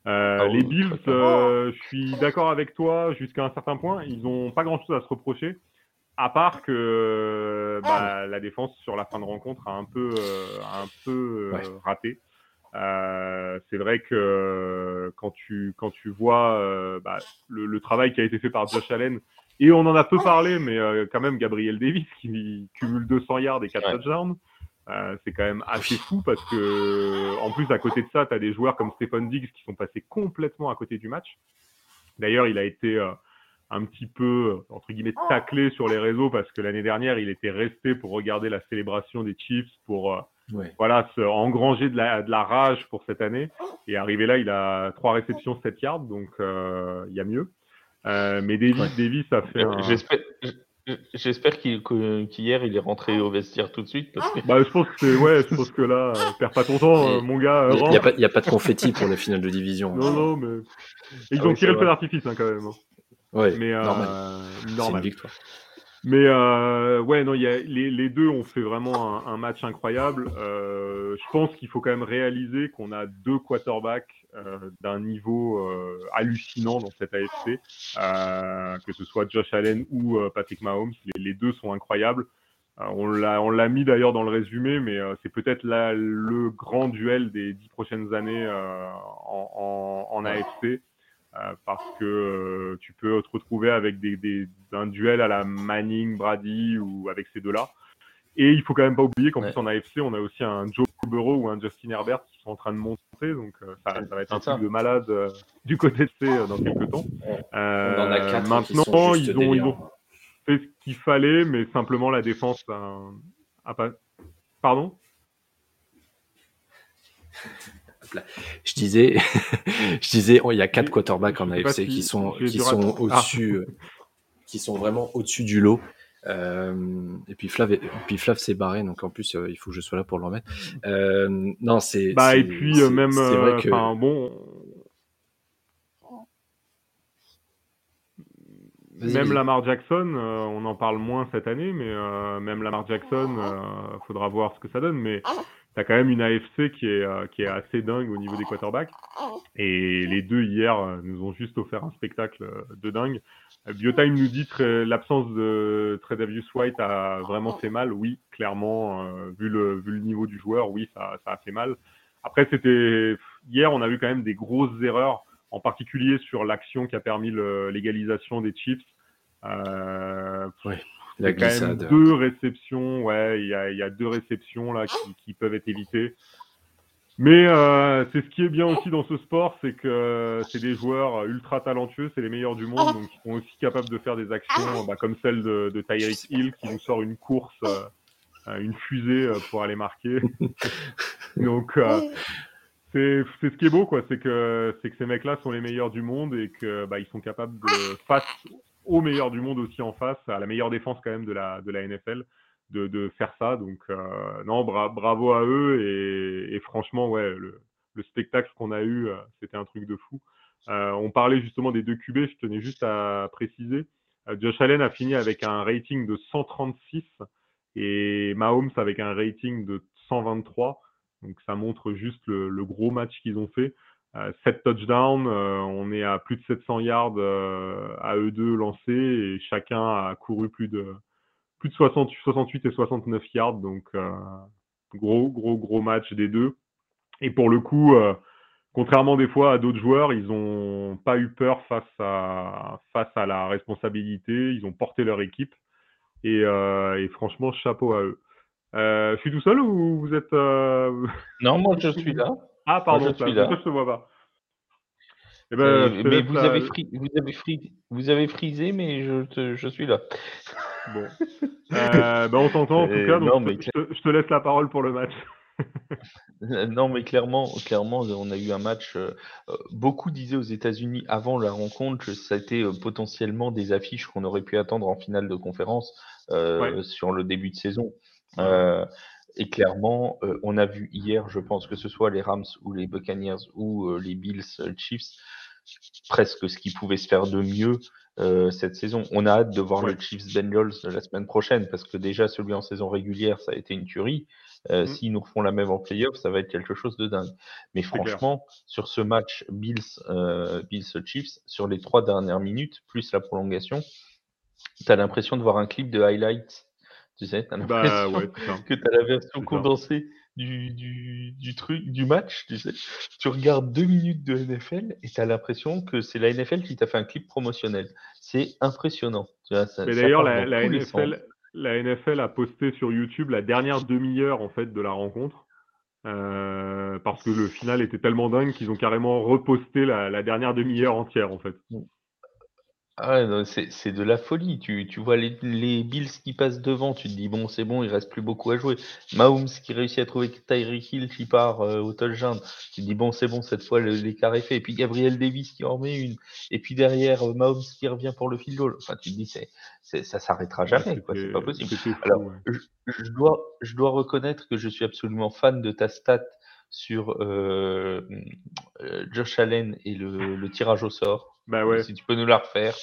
Euh, Ah les Bills, euh, je suis d'accord avec toi jusqu'à un certain point. Ils n'ont pas grand-chose à se reprocher, à part que bah, la défense sur la fin de rencontre a un peu, euh, a un peu euh, Ouais. raté. Euh, c'est vrai que euh, quand tu quand tu vois euh, bah, le, le travail qui a été fait par Josh Allen et on en a peu parlé, mais euh, quand même Gabriel Davis qui cumule 200 yards et 4 Ouais. touchdowns, euh, c'est quand même assez fou parce que en plus à côté de ça, tu as des joueurs comme Stephen Diggs qui sont passés complètement à côté du match. D'ailleurs, il a été euh, un petit peu entre guillemets taclé sur les réseaux parce que l'année dernière, il était resté pour regarder la célébration des Chiefs pour euh, Ouais. voilà, se engranger de la, de la rage pour cette année. Et arrivé là, il a trois réceptions, 7 yards, donc euh, il y a mieux. Euh, mais Davis, Ouais. Davis a fait un. J'espère j'espère qu'hier il est rentré au vestiaire tout de suite parce que Bah, je pense que ouais, je pense que là, euh, perds pas ton temps, Et euh, mon gars. Il n'y a, a pas de confetti pour les finales de division. Non, non, mais ils Ah ont oui, tiré le feu d'artifice hein, quand même. hein. Ouais, Mais euh, normal. C'est une victoire. Mais euh, ouais, non, y a, les, les deux ont fait vraiment un, un match incroyable. Euh, je pense qu'il faut quand même réaliser qu'on a deux quarterbacks euh, d'un niveau euh, hallucinant dans cette AFC, euh, que ce soit Josh Allen ou euh, Patrick Mahomes. Les, deux sont incroyables. On l'a mis d'ailleurs dans le résumé, mais c'est peut-être le grand duel des dix prochaines années en, en, en AFC. Euh, parce que euh, tu peux te retrouver avec des, des, un duel à la Manning, Brady ou avec ces deux-là. Et il faut quand même pas oublier qu'en Ouais. plus en AFC, on a aussi un Joe Burrow ou un Justin Herbert qui sont en train de monter, donc euh, ça, ça va être un truc de malade euh, *laughs* du côté de C euh, dans quelques temps. On en a quatre qui maintenant, juste ils ont, ils ont fait ce qu'il fallait, mais simplement la défense a, a pas. Pardon? Je disais, *laughs* je disais, oh, il y a quatre quarterbacks en AFC qui sont, qui sont au-dessus, euh, qui sont vraiment au-dessus du lot. Euh, et puis Flav, est- puis Flav s'est barré, donc en plus euh, il faut que je sois là pour le remettre. Euh, non, c'est. Bah et puis euh, même, c'est euh, vrai que enfin bon, même. Lamar Jackson, euh, on en parle moins cette année, mais euh, même Lamar Jackson, euh, faudra voir ce que ça donne. Mais t'as quand même une AFC qui est euh, qui est assez dingue au niveau des quarterbacks. Et les deux hier euh, nous ont juste offert un spectacle euh, de dingue. Euh, Biotime nous dit que l'absence de Tredavious White a vraiment fait mal. Oui, clairement, vu le vu le niveau du joueur, oui, ça ça a fait mal. Après, c'était hier, on a vu quand même des grosses erreurs, en particulier sur l'action qui a permis l'égalisation des Chiefs. Euh, la c'est quand même deux réceptions, ouais, il y a, il y a deux réceptions là qui, qui peuvent être évitées. Mais euh, c'est ce qui est bien aussi dans ce sport, c'est que c'est des joueurs ultra talentueux, c'est les meilleurs du monde, donc ils sont aussi capables de faire des actions bah, comme celle de, de Tyreek Hill qui nous sort une course, euh, euh, une fusée pour aller marquer. *laughs* donc euh, c'est c'est ce qui est beau, quoi, c'est que c'est que ces mecs-là sont les meilleurs du monde et que bah, ils sont capables de face aux meilleurs du monde aussi en face, à la meilleure défense quand même de la de la NFL, de, de faire ça. Donc euh, non, bra- bravo à eux et, franchement ouais, le, le spectacle qu'on a eu, euh, c'était un truc de fou. Euh, on parlait justement des deux QB, je tenais juste à préciser. Josh Allen a fini avec un rating de 136 et Mahomes avec un rating de 123. Donc ça montre juste le gros match qu'ils ont fait. Euh, 7 touchdowns, euh, on est à plus de 700 yards euh, à eux deux lancés et chacun a couru plus de plus de 60, 68 et 69 yards. Donc euh, gros gros gros match des deux. Et pour le coup, euh, contrairement des fois à d'autres joueurs, ils ont pas eu peur face à face à la responsabilité. Ils ont porté leur équipe et, euh, et franchement chapeau à eux. Euh, je suis tout seul ou vous êtes. euh, Non, moi *laughs* je suis là. Ah, pardon, je suis là. *laughs* je te vois pas. Eh Euh, ben, te mais vous avez, fri- vous, avez fri- vous avez frisé, mais je, te- je suis là. Bon. *laughs* Euh, ben, on t'entend en tout Euh, cas, donc non, je, mais je te, je te laisse la parole pour le match. Euh, *laughs* Non, mais clairement, clairement, on a eu un match. euh, euh, beaucoup disaient aux États-Unis avant la rencontre que ça a été euh, potentiellement des affiches qu'on aurait pu attendre en finale de conférence euh, Ouais. sur le début de saison. Et clairement, euh, on a vu hier, je pense que ce soit les Rams ou les Buccaneers ou euh, les Bills euh, Chiefs, presque ce qui pouvait se faire de mieux cette saison. On a hâte de voir Ouais. le Chiefs Bengals la semaine prochaine parce que déjà celui en saison régulière, ça a été une tuerie. Mhm. S'ils nous refont la même en playoff, ça va être quelque chose de dingue. Mais clair. franchement, sur ce match Bills, Bills Chiefs, sur les trois dernières minutes, plus la prolongation, tu as l'impression de voir un clip de highlights. Tu sais, tu as Bah l'impression ouais, c'est ça. que tu as la version condensée du, du, du truc, du match. Tu sais, tu regardes deux minutes de NFL et tu as l'impression que c'est la NFL qui t'a fait un clip promotionnel. C'est impressionnant. Tu vois, ça- Mais d'ailleurs, la, NFL, sens. la NFL a posté sur YouTube la dernière demi-heure en fait de la rencontre. Euh, parce que le final était tellement dingue qu'ils ont carrément reposté la, la dernière demi-heure entière en fait. Ah ouais, non, c'est c'est de la folie. Tu, tu vois les, les Bills qui passent devant, tu te dis bon, c'est bon, il reste plus beaucoup à jouer. Mahomes qui réussit à trouver Tyreek Hill qui part euh, au touchdown, tu te dis bon, c'est bon, cette fois le- l'écart est fait. Et puis Gabriel Davis qui en met une. Et puis derrière, euh, Mahomes qui revient pour le field goal. Enfin, tu te dis c'est, c'est, ça s'arrêtera jamais, quoi. C'est C'était- pas possible. C'était fou, Alors, ouais. je, je dois, je dois reconnaître que je suis absolument fan de ta stat sur euh, euh, Josh Allen et le, le tirage au sort. Bah ouais. Si tu peux nous la refaire.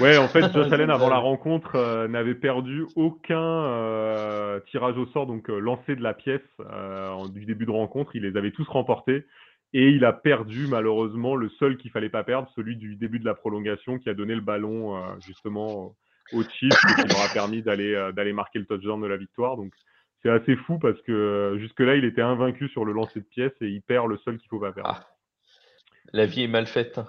Ouais, en fait, *laughs* Josh Allen, avant la rencontre, euh, n'avait perdu aucun euh, tirage au sort, donc euh, lancé de la pièce euh, du début de rencontre. Il les avait tous remportés. Et il a perdu, malheureusement, le seul qu'il fallait pas perdre, celui du début de la prolongation, qui a donné le ballon, justement, au Chiefs, et qui leur a permis d'aller d'aller marquer le touchdown de la victoire. Donc, c'est assez fou parce que jusque-là, il était invaincu sur le lancer de pièce et il perd le seul qu'il faut pas perdre. Ah, la vie est mal faite.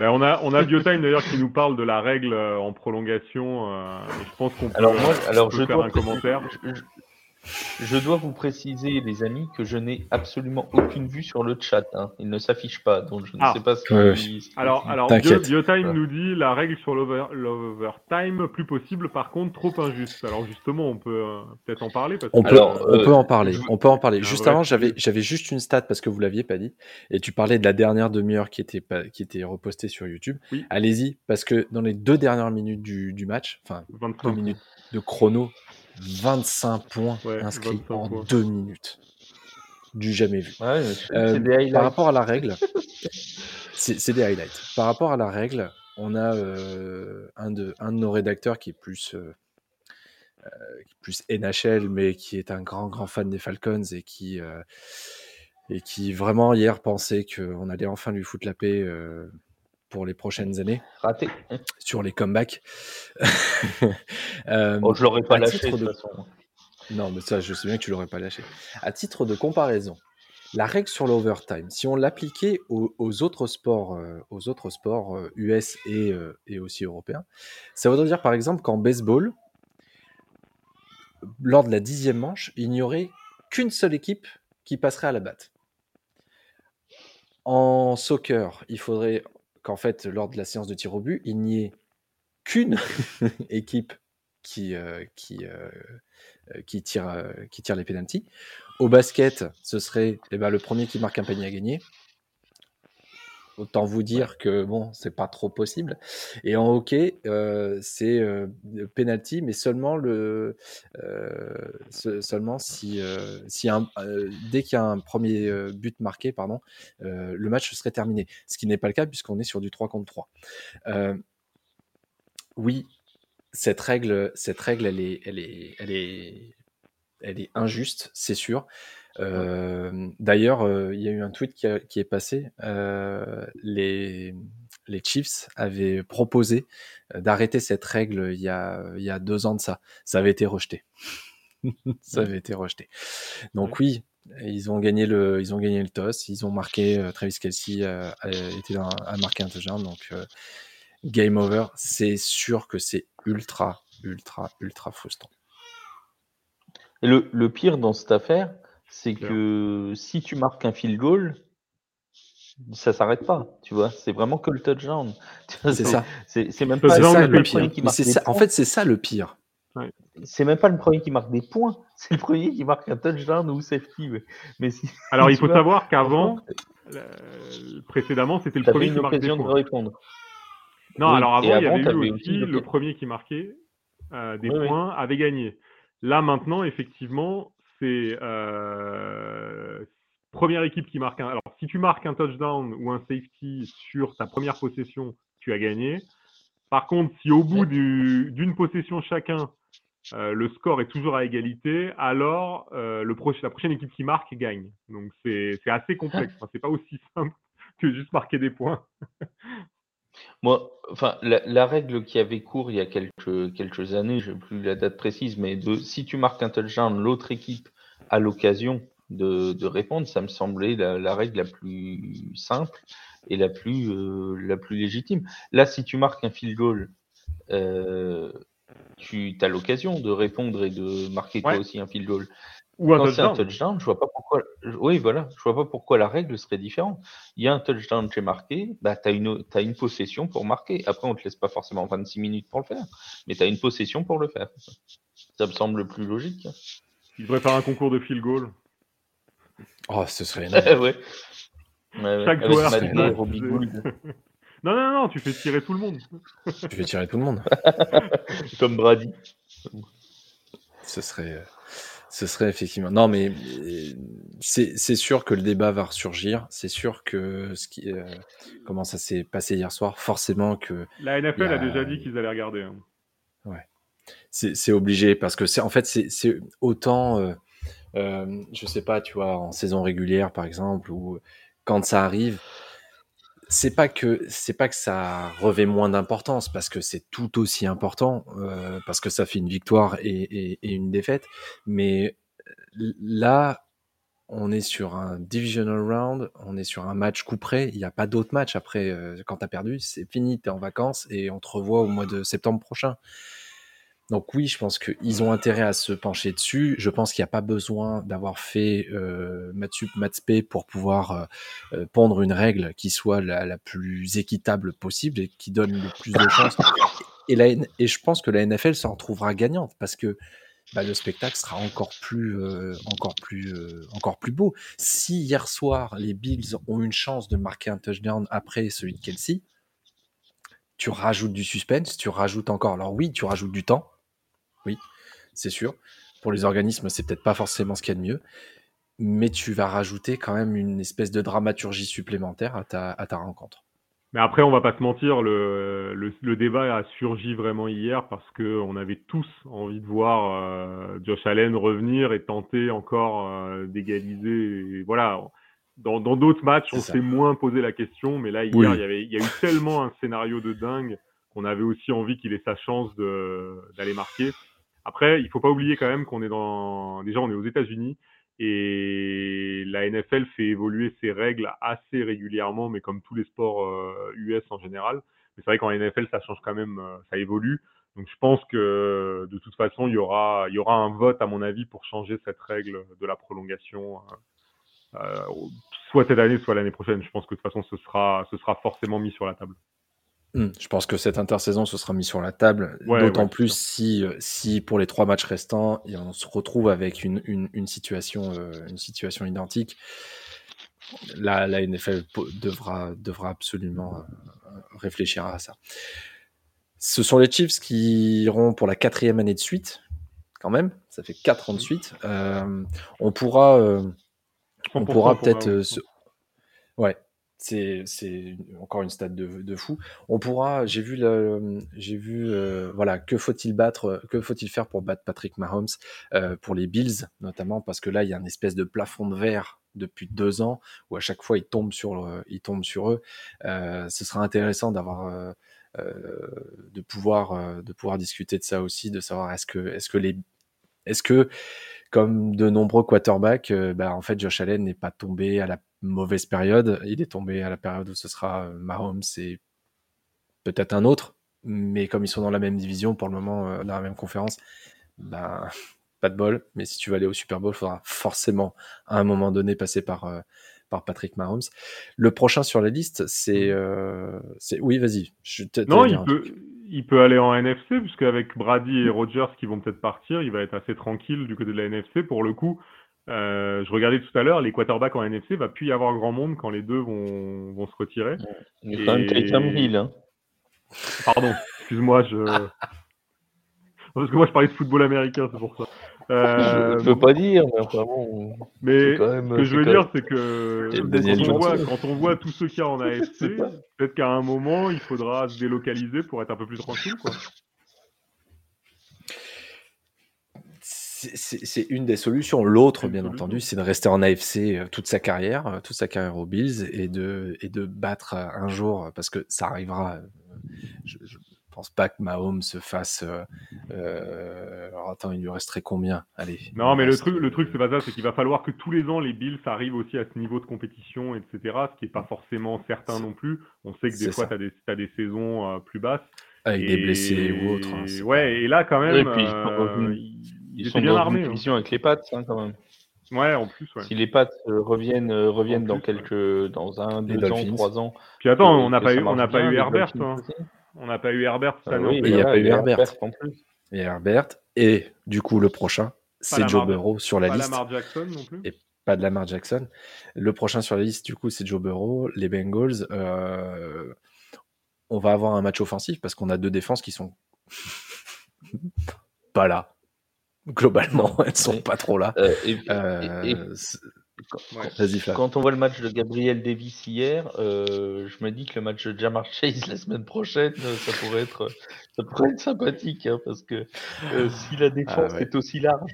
Ben, on a, on a Biotime d'ailleurs qui nous parle de la règle euh, en prolongation. euh, et je pense qu'on peut, Alors moi, alors peut je faire dois un commentaire. Je, je- dois vous préciser, les amis, que je n'ai absolument aucune vue sur le chat. hein. Il ne s'affiche pas, donc je ne Ah. sais pas ce qui- Alors, alors Biotime nous dit la règle sur l'over- l'overtime plus possible, par contre trop injuste. Alors justement, on peut euh, peut-être en parler parce On que peut, Alors, on euh, peut en parler. je- On peut en parler. Juste avant, j'avais, juste une stat parce que vous l'aviez pas dit. Et tu parlais de la dernière demi-heure qui était pas, qui était repostée sur YouTube. Oui. Allez-y, parce que dans les deux dernières minutes du, du match, enfin, 25 deux minutes de chrono, 25 points Ouais, inscrits 25 en points. deux minutes. Du jamais vu. Ouais, Euh, des par rapport à la règle, *laughs* c'est des highlights. Par rapport à la règle, on a euh, un, de, un de nos rédacteurs qui est plus, euh, euh, plus NHL, mais qui est un grand, grand fan des Falcons et qui, euh, et qui vraiment hier pensait qu'on allait enfin lui foutre la paix euh, pour les prochaines années Raté. sur les comebacks. *laughs* Euh, Oh, je l'aurais pas lâché titre de de- toute façon. non, mais ça, je sais bien que tu l'aurais pas lâché. À titre de comparaison, la règle sur l'overtime, si on l'appliquait aux, aux autres sports, euh, aux autres sports euh, US et, euh, et aussi européens, ça voudrait dire par exemple qu'en baseball, lors de la dixième manche, il n'y aurait qu'une seule équipe qui passerait à la batte. En soccer, il faudrait qu'en fait, lors de la séance de tir au but, il n'y ait qu'une *laughs* équipe qui, euh, qui, euh, qui, tire, euh, qui tire les pénalties. Au basket, ce serait eh ben, le premier qui marque un panier à gagner. Autant vous dire que bon, c'est pas trop possible. Et en hockey, euh, c'est euh, penalty, mais seulement le euh, se- seulement si, euh, si un, dès qu'il y a un premier but marqué, pardon, le match serait terminé. Ce qui n'est pas le cas puisqu'on est sur du 3 contre 3. Euh, oui, cette règle, cette règle, elle est, elle est, elle est, elle est injuste, c'est sûr. Euh, D'ailleurs, euh, il y a eu un tweet qui, a- qui est passé. euh, les, les Chiefs avaient proposé d'arrêter cette règle il y, a, il y a deux ans de ça. Ça avait été rejeté. *laughs* ça avait été rejeté. Donc oui, ils ont gagné le, ils ont gagné le toss. Ils ont marqué. euh, Travis Kelsey euh, a, été a marqué un touchdown. Donc euh, game over. C'est sûr que c'est ultra, ultra, ultra frustrant. Et le, le pire dans cette affaire, c'est que si tu marques un field goal, ça s'arrête pas, tu vois. C'est vraiment que le touchdown. C'est *laughs* ça. C'est même pas ça, le pire. qui marque c'est des ça- en points. fait, c'est ça le pire. c'est même pas le premier qui marque des points. *laughs* C'est le premier qui marque un touchdown ou safety. Mais, mais si *laughs* Alors, il faut vois, savoir qu'avant, euh, précédemment, c'était le premier qui marquait des occasion de points. répondre. Non, Oui, alors avant, il y avait eu aussi aussi le premier qui marquait euh, des Oui, oui. points avait gagné. Là, maintenant, effectivement, c'est euh, première équipe qui marque un. Alors, si tu marques un touchdown ou un safety sur ta première possession, tu as gagné. Par contre, si au bout du- d'une possession chacun, euh, le score est toujours à égalité, alors euh, le proche- la prochaine équipe qui marque gagne. Donc, c'est c'est assez complexe. *laughs* Enfin, c'est pas aussi simple que juste marquer des points. *laughs* Moi, enfin, la, la règle qui avait cours il y a quelques, quelques années, je n'ai plus la date précise, mais de si tu marques un touchdown, l'autre équipe a l'occasion de, de répondre, ça me semblait la, la règle la plus simple et la plus, euh, la plus légitime. Là, si tu marques un field goal, euh, tu as l'occasion de répondre et de marquer toi aussi un field goal. Ou un Quand c'est un touchdown. je vois pas pourquoi. je- Oui, voilà, je vois pas pourquoi la règle serait différente. Il y a un touchdown qui est marqué, bah t'as une t'as une possession pour marquer. Après, on te laisse pas forcément 26 minutes pour le faire, mais t'as une possession pour le faire. Ça me semble plus logique. Il devrait faire un concours de field goal. Oh, ce serait *laughs* énorme. ouais. Ouais, ouais. Chaque Avec joueur Non, non, non, tu fais tirer tout le monde. Je vais tirer tout le monde. *laughs* comme Brady. Ce serait, euh, ce serait effectivement. Non, mais euh, c'est sûr que le débat va ressurgir. C'est sûr que ce qui, euh, comment ça s'est passé hier soir, forcément que La NFL a- a déjà dit qu'ils allaient regarder. hein. c'est c'est obligé parce que c'est en fait c'est autant, euh, euh, je sais pas, tu vois, en saison régulière par exemple ou quand ça arrive. C'est pas que c'est pas que ça revêt moins d'importance parce que c'est tout aussi important euh, parce que ça fait une victoire et, et- une défaite, mais là on est sur un divisional round, on est sur un match coup près, il n'y a pas d'autre match après euh, quand t'as perdu, c'est fini, t'es en vacances et on te revoit au mois de septembre prochain. Donc oui, je pense qu'ils ont intérêt à se pencher dessus. Je pense qu'il n'y a pas besoin d'avoir fait euh, Matsup pour pouvoir euh, euh, pondre une règle qui soit la, plus équitable possible et qui donne le plus de chances. Et, je pense que la NFL s'en retrouvera gagnante parce que bah, le spectacle sera encore plus, encore plus, encore plus beau. Si hier soir les Bills ont une chance de marquer un touchdown après celui de Kelsey, tu rajoutes du suspense, tu rajoutes encore. Alors oui, tu rajoutes du temps, oui, c'est sûr. Pour les organismes, c'est peut-être pas forcément ce qu'il y a de mieux, mais tu vas rajouter quand même une espèce de dramaturgie supplémentaire à ta, à ta rencontre. Mais après, on va pas se mentir, le, le, le débat a surgi vraiment hier parce que on avait tous envie de voir euh, Josh Allen revenir et tenter encore euh, d'égaliser. Voilà. Dans d'autres matchs, on s'est moins posé la question, mais là hier, Oui. il y avait, il y a eu tellement un scénario de dingue qu'on avait aussi envie qu'il ait sa chance d'aller marquer. Après, il faut pas oublier quand même qu'on est dans déjà on est aux États-Unis et la NFL fait évoluer ses règles assez régulièrement, mais comme tous les sports euh, US en général. Mais c'est vrai qu'en NFL, ça change quand même, euh, ça évolue. Donc je pense que de toute façon, il y aura, il y aura un vote, à mon avis, pour changer cette règle de la prolongation, euh, euh, soit cette année, soit l'année prochaine. Je pense que de toute façon, ce sera, ce sera forcément mis sur la table. Hmm, Je pense que cette intersaison se sera mis sur la table, Ouais, d'autant ouais, plus si, euh, si pour les trois matchs restants, on se retrouve avec une, une, une situation, euh, une situation identique. La, la NFL devra, devra absolument euh, réfléchir à ça. Ce sont les Chiefs qui iront pour la quatrième année de suite, quand même. Ça fait quatre ans de suite. Euh, on pourra, euh, on 100% pourra pour peut-être. Ouais, c'est encore une stade de, fou. On pourra. J'ai vu j'ai vu. euh, voilà, que faut-il battre, que faut-il faire pour battre Patrick Mahomes euh, pour les Bills notamment parce que là il y a une espèce de plafond de verre depuis deux ans où à chaque fois ils tombent sur, ils tombent sur eux. Euh, ce sera intéressant d'avoir. de pouvoir de pouvoir discuter de ça aussi, de savoir est-ce que est-ce que les est-ce que comme de nombreux quarterbacks, bah, en fait Josh Allen n'est pas tombé à la mauvaise période, il est tombé à la période où ce sera euh, Mahomes et peut-être un autre, mais comme ils sont dans la même division pour le moment, euh, dans la même conférence, ben *laughs* pas de bol, mais si tu veux aller au Super Bowl, il faudra forcément à un moment donné passer par, euh, par Patrick Mahomes. Le prochain sur la liste, c'est. Euh, c'est- oui, vas-y. Non, il peut, il peut aller en NFC, puisque avec Brady et Rogers qui vont peut-être partir, il va être assez tranquille du côté de la NFC. Pour le coup, euh, je regardais tout à l'heure, les quarterbacks en NFC, va plus y avoir grand monde quand les deux vont, vont se retirer. Il y a quand même Et- Taysom Hill. Hein. Pardon, excuse-moi, je. Parce que moi je parlais de football américain, c'est pour ça. Euh, je peux pas dire, mais enfin bon. mais c'est quand même- ce que je veux dire, c'est que Et quand on, voit, quand on voit tous ceux qu'il y a en *laughs* AFC, peut-être qu'à un moment, il faudra se délocaliser pour être un peu plus tranquille. Quoi. C'est- une des solutions. L'autre, bien solution. entendu, c'est de rester en AFC euh, toute sa carrière, euh, toute sa carrière aux Bills et de, et de battre euh, un jour, parce que ça arrivera. Je, je pense pas que Mahomes se fasse. euh, alors attends, il lui resterait combien? Allez. Non, mais le truc, le truc, c'est pas ça, c'est qu'il va falloir que tous les ans les Bills arrivent aussi à ce niveau de compétition, etc. Ce qui est pas forcément certain non plus. On sait que des fois, tu as des, t'as des saisons euh, plus basses. Avec des blessés ou autres. hein, ouais, et là, quand même, Et puis, euh. Ils, sont bien armés. une hein. avec les Pats, hein, quand même. Ouais, en plus, ouais. Si les Pats euh, reviennent, euh, reviennent En dans quelques, dans un, Les deux ans, Dolphins. trois ans. Puis attends, que- on n'a pas eu, on n'a pas eu Herbert. On n'a pas eu Herbert oui, il y a pas eu et Herbert. en plus. Et Herbert. Et du coup, le prochain, c'est Joe Burrow sur la Pas liste. Lamar Jackson non plus. Et- Pas de Lamar Jackson. Le prochain sur la liste, du coup, c'est Joe Burrow. Les Bengals, euh, on va avoir un match offensif parce qu'on a deux défenses qui sont *laughs* pas là. Globalement, *laughs* elles sont Oui. pas trop là. Euh, et- Euh, et- et- c'est- quand- Ouais. On voit le match de Gabriel Davis hier, euh, je me dis que le match de Jamar Chase *laughs* la semaine prochaine, ça pourrait être, ça pourrait être sympathique, hein, parce que euh, si la défense Ah ouais. est aussi large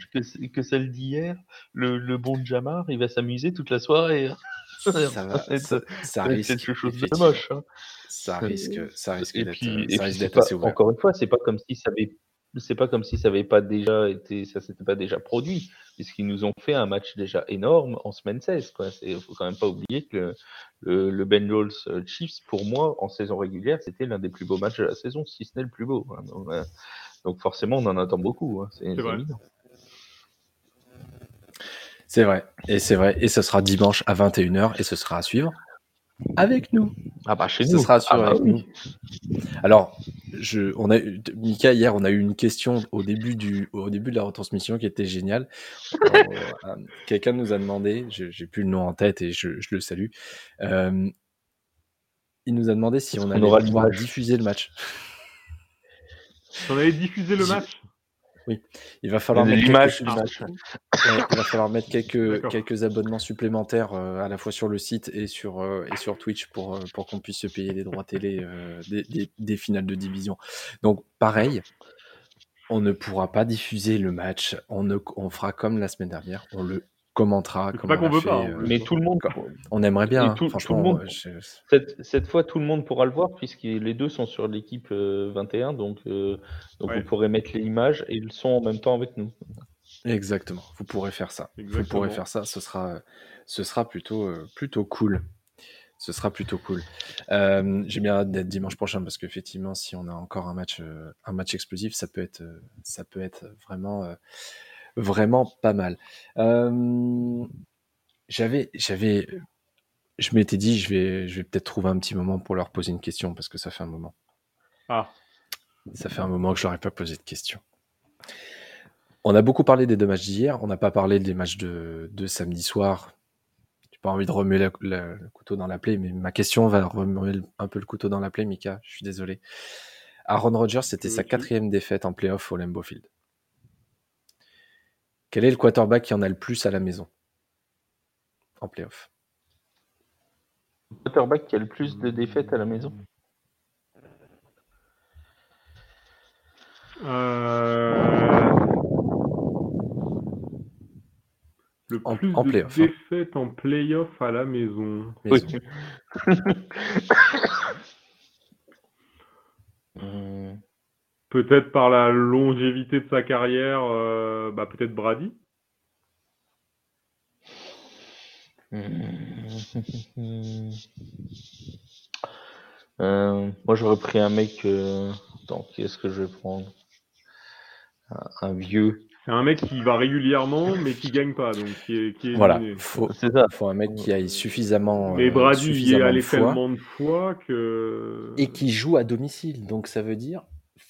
que, celle d'hier, le, le bon Jamar, il va s'amuser toute la soirée. hein. *laughs* Ça, va, être- ça, ça risque. quelque chose de moche. hein. Ça risque, ça risque Et d'être c'est encore une fois, c'est pas comme si ça avait, c'est pas comme si ça avait pas déjà été, ça s'était pas déjà produit, puisqu'ils nous ont fait un match déjà énorme en semaine 16. Quoi. C'est, faut quand même pas oublier que le, le Bengals euh, Chiefs, pour moi, en saison régulière, c'était l'un des plus beaux matchs de la saison, si ce n'est le plus beau. hein. Donc, euh, donc forcément, on en attend beaucoup. hein. C'est, C'est c'est vrai. évident. C'est vrai. Et c'est vrai. Et ce sera dimanche à 21h et ce sera à suivre avec nous. Ah bah chez Ce nous. sera suivre Ah bah avec oui. nous. Alors, je, on a Mika, hier, on a eu une question au début, du, au début de la retransmission qui était géniale. Euh, euh, Quelqu'un nous a demandé, je- j'ai plus le nom en tête et je, je le salue. Euh, il nous a demandé si on qu'on allait aura pouvoir diffuser le match. On avait diffusé le J'ai- Il va falloir mettre quelques- du match. Ouais, il va falloir mettre quelques, D'accord. quelques abonnements supplémentaires euh, à la fois sur le site et sur, euh, et sur Twitch pour, euh, pour qu'on puisse se payer les droits télé euh, des, des- des finales de division. Donc, pareil, on ne pourra pas diffuser le match. On, ne, on fera comme la semaine dernière. On le commentera. C'est comme pas on qu'on veut fait, pas, euh. Mais tout le monde, on aimerait bien, hein, tout- tout le franchement. monde- euh, je- Cette, cette fois, tout le monde pourra le voir puisque les deux sont sur l'équipe euh, 21, donc, euh, donc Ouais. vous pourrez mettre les images et le son en même temps avec nous. Exactement. Vous pourrez faire ça. Vous pourrez faire ça. Ce sera, ce sera plutôt, euh, plutôt cool. Ce sera plutôt cool. Euh, J'ai bien hâte d'être dimanche prochain parce qu'effectivement, si on a encore un match, euh, un match explosif, ça peut être, euh, ça peut être vraiment, euh, vraiment pas mal. Euh, j'avais, j'avais, je m'étais dit, je vais, je vais peut-être trouver un petit moment pour leur poser une question parce que ça fait un moment. Ah, Ça fait un moment que je leur ai pas posé de questions. On a beaucoup parlé des deux matchs d'hier. On n'a pas parlé des matchs de, de samedi soir. J'ai pas envie de remuer la- la- le couteau dans la plaie, mais ma question va remuer le- un peu le couteau dans la plaie, Mika. Je suis désolé. Aaron Rodgers, c'était sa quatrième défaite en playoff au Lambeau Field. Quel est le quarterback qui en a le plus à la maison en playoff? Le quarterback qui a le plus de défaites à la maison? Euh, Le En- plus en de play-off, hein. défaites en playoff à la maison. Maison. Hum, Peut-être par la longévité de sa carrière, euh, bah, peut-être Brady. *laughs* Euh, moi, j'aurais pris un mec. euh, Attends, qui est-ce que je vais prendre? Un, un vieux. C'est un mec qui va régulièrement, mais qui gagne pas, donc qui est, qui est Voilà, faut, C'est ça. faut un mec qui aille suffisamment, Mais euh, Brady il y est suffisamment allé de fois tellement de fois que. et qui joue à domicile. Donc ça veut dire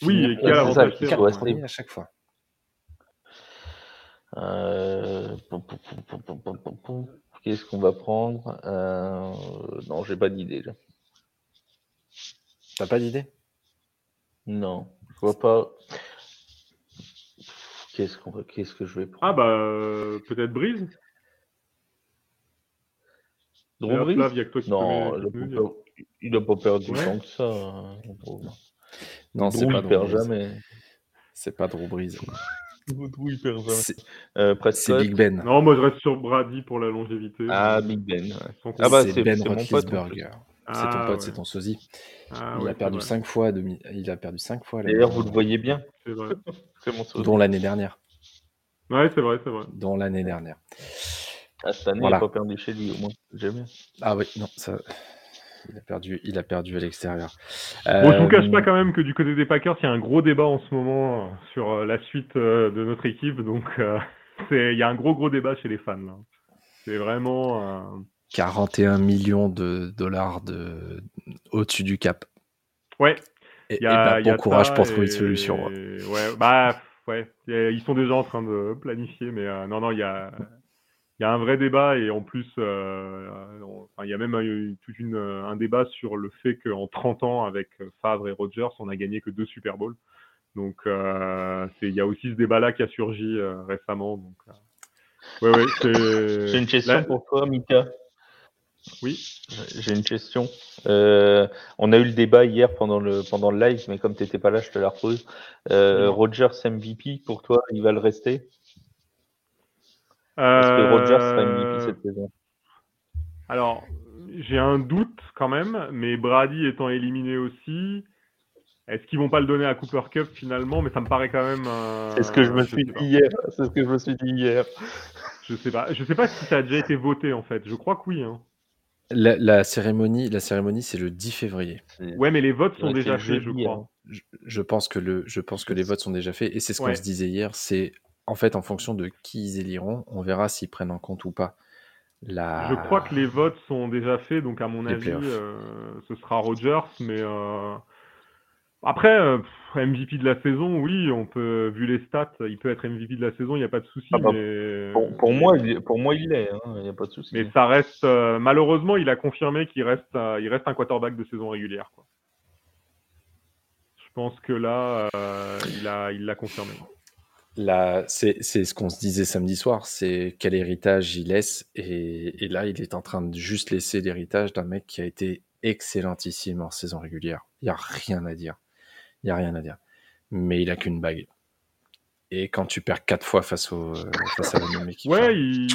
oui, et qui a l'avantage de à chaque fois. Euh, qu'est-ce qu'on va prendre? Euh... Non, j'ai pas d'idée. T'as pas d'idée? Non, je vois pas. Qu'est-ce, qu'on... Qu'est-ce que je vais prendre? Ah bah peut-être Brise. Dron Brise? Là, il a non, il n'a pas perdu ouais. tant que ça. Hein, non, c'est pas Drew jamais. C'est pas Drew Brees. *laughs* Drew, il perd jamais. C'est Euh, c'est. Big Ben. Non, moi je reste sur Brady pour la longévité. Ah, Big Ben. Ah bah, c'est Ben Roethlisberger. C'est ton Ah, pote, ouais. c'est ton sosie. Ah, il ouais, a perdu cinq fois. Il a perdu cinq fois. l'année D'ailleurs, vous le voyez bien. C'est vrai. *laughs* C'est mon sosie. Dont l'année dernière. Ouais, c'est vrai, c'est vrai. Dont l'année dernière. Ah, cette année, Voilà. il n'a pas perdu chez lui, au moins. Jamais. Ah oui, non, ça. Il a perdu, il a perdu à l'extérieur. Bon, je vous cache Euh, pas quand même que du côté des Packers, il y a un gros débat en ce moment euh, sur euh, la suite euh, de notre équipe. Donc, euh, *laughs* c'est- il y a un gros, gros débat chez les fans. là. C'est vraiment. euh, 41 millions de dollars de... au-dessus du cap. Ouais, Et, il y a, et bah, il y a bon courage pour trouver une solution. hein. Ouais, bah, ouais. Ils sont déjà en train de planifier, mais euh, non, non, il y a. Il y a un vrai débat et en plus, euh, on- enfin, il y a même eu tout une, un débat sur le fait qu'en 30 ans, avec Favre et Rogers, on a gagné que deux Super Bowls. Donc, euh, il y a aussi ce débat-là qui a surgi euh, récemment. Donc, euh, ouais, ouais, c'est- J'ai une question Là- pour toi, Mika. Oui. J'ai une question. Euh, on a eu le débat hier pendant le, pendant le live, mais comme tu n'étais pas là, je te la repose. Euh. Rogers MVP, pour toi, il va le rester? Est-ce que Rogers sera MVP Euh, cette saison? Alors, j'ai un doute quand même, mais Brady étant éliminé aussi, est-ce qu'ils vont pas le donner à Cooper Cup finalement? Mais ça me paraît quand même. euh, C'est ce que je me je suis pas. dit hier. C'est ce que je me suis dit hier. Je sais pas. Je sais pas si ça a déjà été voté en fait. Je crois que oui. Hein. La, la cérémonie, la cérémonie, c'est le 10 février. Ouais, mais les votes sont déjà faits, je crois. hein. Je, je pense que le, je pense que les votes sont déjà faits et c'est ce qu'on Ouais. se disait hier. C'est en fait en fonction de qui ils éliront, on verra s'ils prennent en compte ou pas la. Je crois que les votes sont déjà faits, donc à mon Les avis, euh, ce sera Rogers. Mais euh, après, euh, MVP de la saison, oui, on peut, vu les stats, il peut être MVP de la saison, il n'y a pas de souci. Ah bah, mais... Pour, pour moi, il, pour moi, il l'est. hein, Il n'y a pas de souci. Mais ça reste, euh, malheureusement, il a confirmé qu'il reste, euh, il reste un quarterback de saison régulière. Quoi. Je pense que là, euh, il l'a confirmé. Là, c'est ce qu'on se disait samedi soir, c'est quel héritage il laisse. Et, et là, il est en train de juste laisser l'héritage d'un mec qui a été excellentissime en saison régulière. Il n'y a rien à dire. Il n'y a rien à dire. Mais il a qu'une bague. Et quand tu perds quatre fois face, au, euh, face à la même équipe. Ouais, il,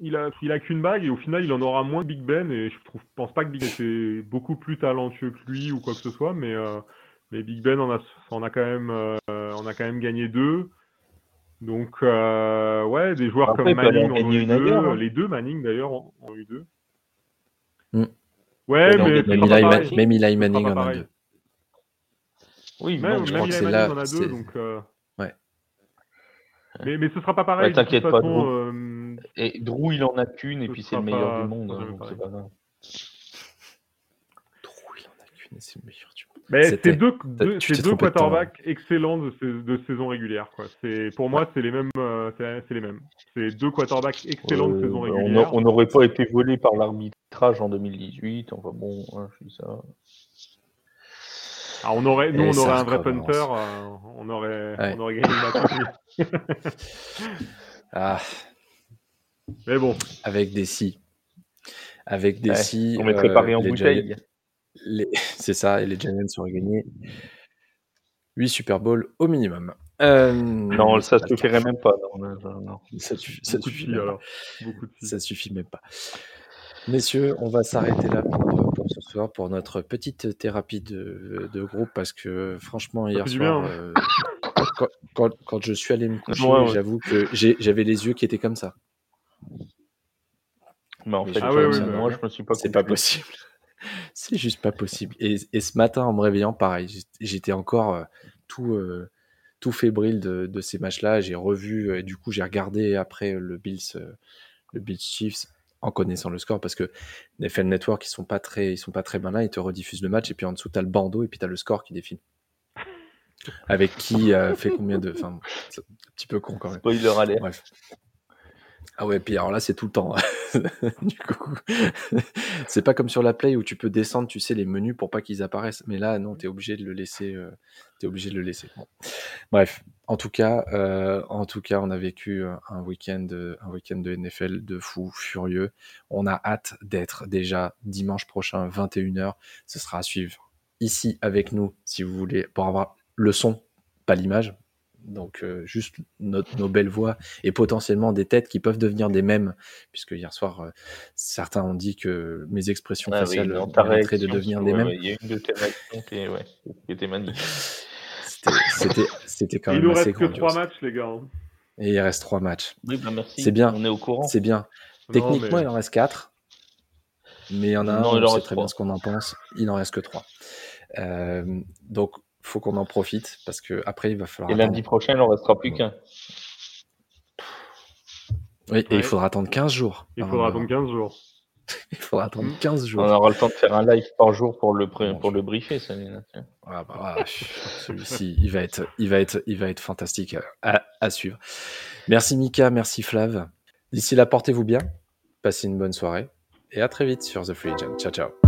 il, a, il a qu'une bague et au final, il en aura moins que Big Ben. Et je trouve, pense pas que Big Ben était beaucoup plus talentueux que lui ou quoi que ce soit, mais, euh, mais Big Ben en a, en a quand même, euh, on a quand même gagné deux. Donc, euh, ouais, des joueurs Après, comme Manning en ont eu une deux. ailleurs, hein. Les deux Manning d'ailleurs ont eu deux. Mm. Ouais, mais même, sera une pas Eli, pareil. même Manning en a deux. Oui, Même, non, je même crois que Eli c'est Manning là, en a deux, donc. euh, Ouais. Mais, mais ce sera pas pareil. Ouais, t'inquiète pas, façon, Drew. euh, Et Drew, il en a qu'une, et puis c'est le meilleur pas- du monde. hein, jamais donc pareil. c'est pas grave. Trou, il en a qu'une et c'est le meilleur du monde. Mais c'est deux, deux, deux quarterbacks excellents de, sais- de saison régulière. Quoi. C'est, pour moi, c'est les mêmes. euh, c'est, les mêmes. C'est deux quarterbacks excellents de Euh, saison on régulière. on n'aurait pas été volé par l'arbitrage en 2018. Enfin bon, hein, je dis ça. Ah, on aurait, nous, Et on aurait un vrai punter. euh, on aurait, Ouais. on aurait gagné le match. *laughs* Ah, Mais bon, avec des si. Avec des Ouais, si. on mettrait euh, Paris en bouteille. Giants- les- *laughs* C'est ça, et les Giants auraient gagné 8 Super Bowl au minimum. Euh, Non, ça le suffirait même pas. Non, non, non. Ça, suffit- ça filles alors. Ça suffit même pas. Messieurs, on va s'arrêter là pour, pour ce soir pour notre petite thérapie de, de groupe parce que franchement hier soir, bien, euh, quand, quand- quand je suis allé me coucher, Ouais, ouais. j'avoue que j'avais les yeux qui étaient comme ça. Mais en Mais fait, Ah ouais, euh, moi, je me suis pas C'est pas possible. *laughs* C'est juste pas possible. Et, et ce matin, en me réveillant, pareil, j'étais- encore euh, tout, euh, tout fébrile de, de ces matchs-là. J'ai revu, et du coup, j'ai regardé après le Bills, euh, le Bills Chiefs en connaissant le score parce que NFL Network ils sont pas très ils sont pas très malins ils te rediffusent le match et puis en dessous tu as le bandeau et puis tu as le score qui défile avec qui euh, fait combien de enfin c'est un petit peu con quand même Spoiler alert. bref ah ouais puis alors là c'est tout le temps. *laughs* Du coup *laughs* c'est pas comme sur la play où tu peux descendre tu sais les menus pour pas qu'ils apparaissent. Mais là non tu es obligé de le laisser euh, t'es obligé de le laisser. Bref en tout cas euh, en tout cas on a vécu euh, un week-end un week-end de NFL de fou furieux. On a hâte d'être déjà dimanche prochain 21h ce sera à suivre ici avec nous si vous voulez pour avoir le son pas l'image donc euh, juste notre, nos belles voix et potentiellement des têtes qui peuvent devenir des mèmes puisque hier soir euh, certains ont dit que mes expressions Ah oui, faciales mériteraient de devenir des mèmes Il y a une de tes réactions qui, est- ouais, qui était magnifique. C'était- quand Il même nous assez reste que trois matchs, les gars. hein. et il reste trois matchs Oui, bah merci. C'est bien. On est au courant. c'est bien Non, techniquement mais- il en reste quatre mais il y en a un Non, il on sait très bien trois. ce qu'on en pense il en reste que trois Euh, donc faut qu'on en profite parce que après il va falloir Et attendre. lundi prochain, il en restera plus qu'un. Oui, et Ouais. *laughs* il faudra attendre 15 jours Il faudra de- attendre 15 jours. il faudra attendre Mm. 15 jours On aura le temps de faire un live par jour pour le, pré- Bon, pour je- le briefer, ça. Ah bah, ah, celui-ci, il va être, il va être, il va être fantastique à, à suivre. Merci Mika, merci Flav. D'ici là, portez-vous bien, passez une bonne soirée et à très vite sur The Free Agent. Ciao, ciao.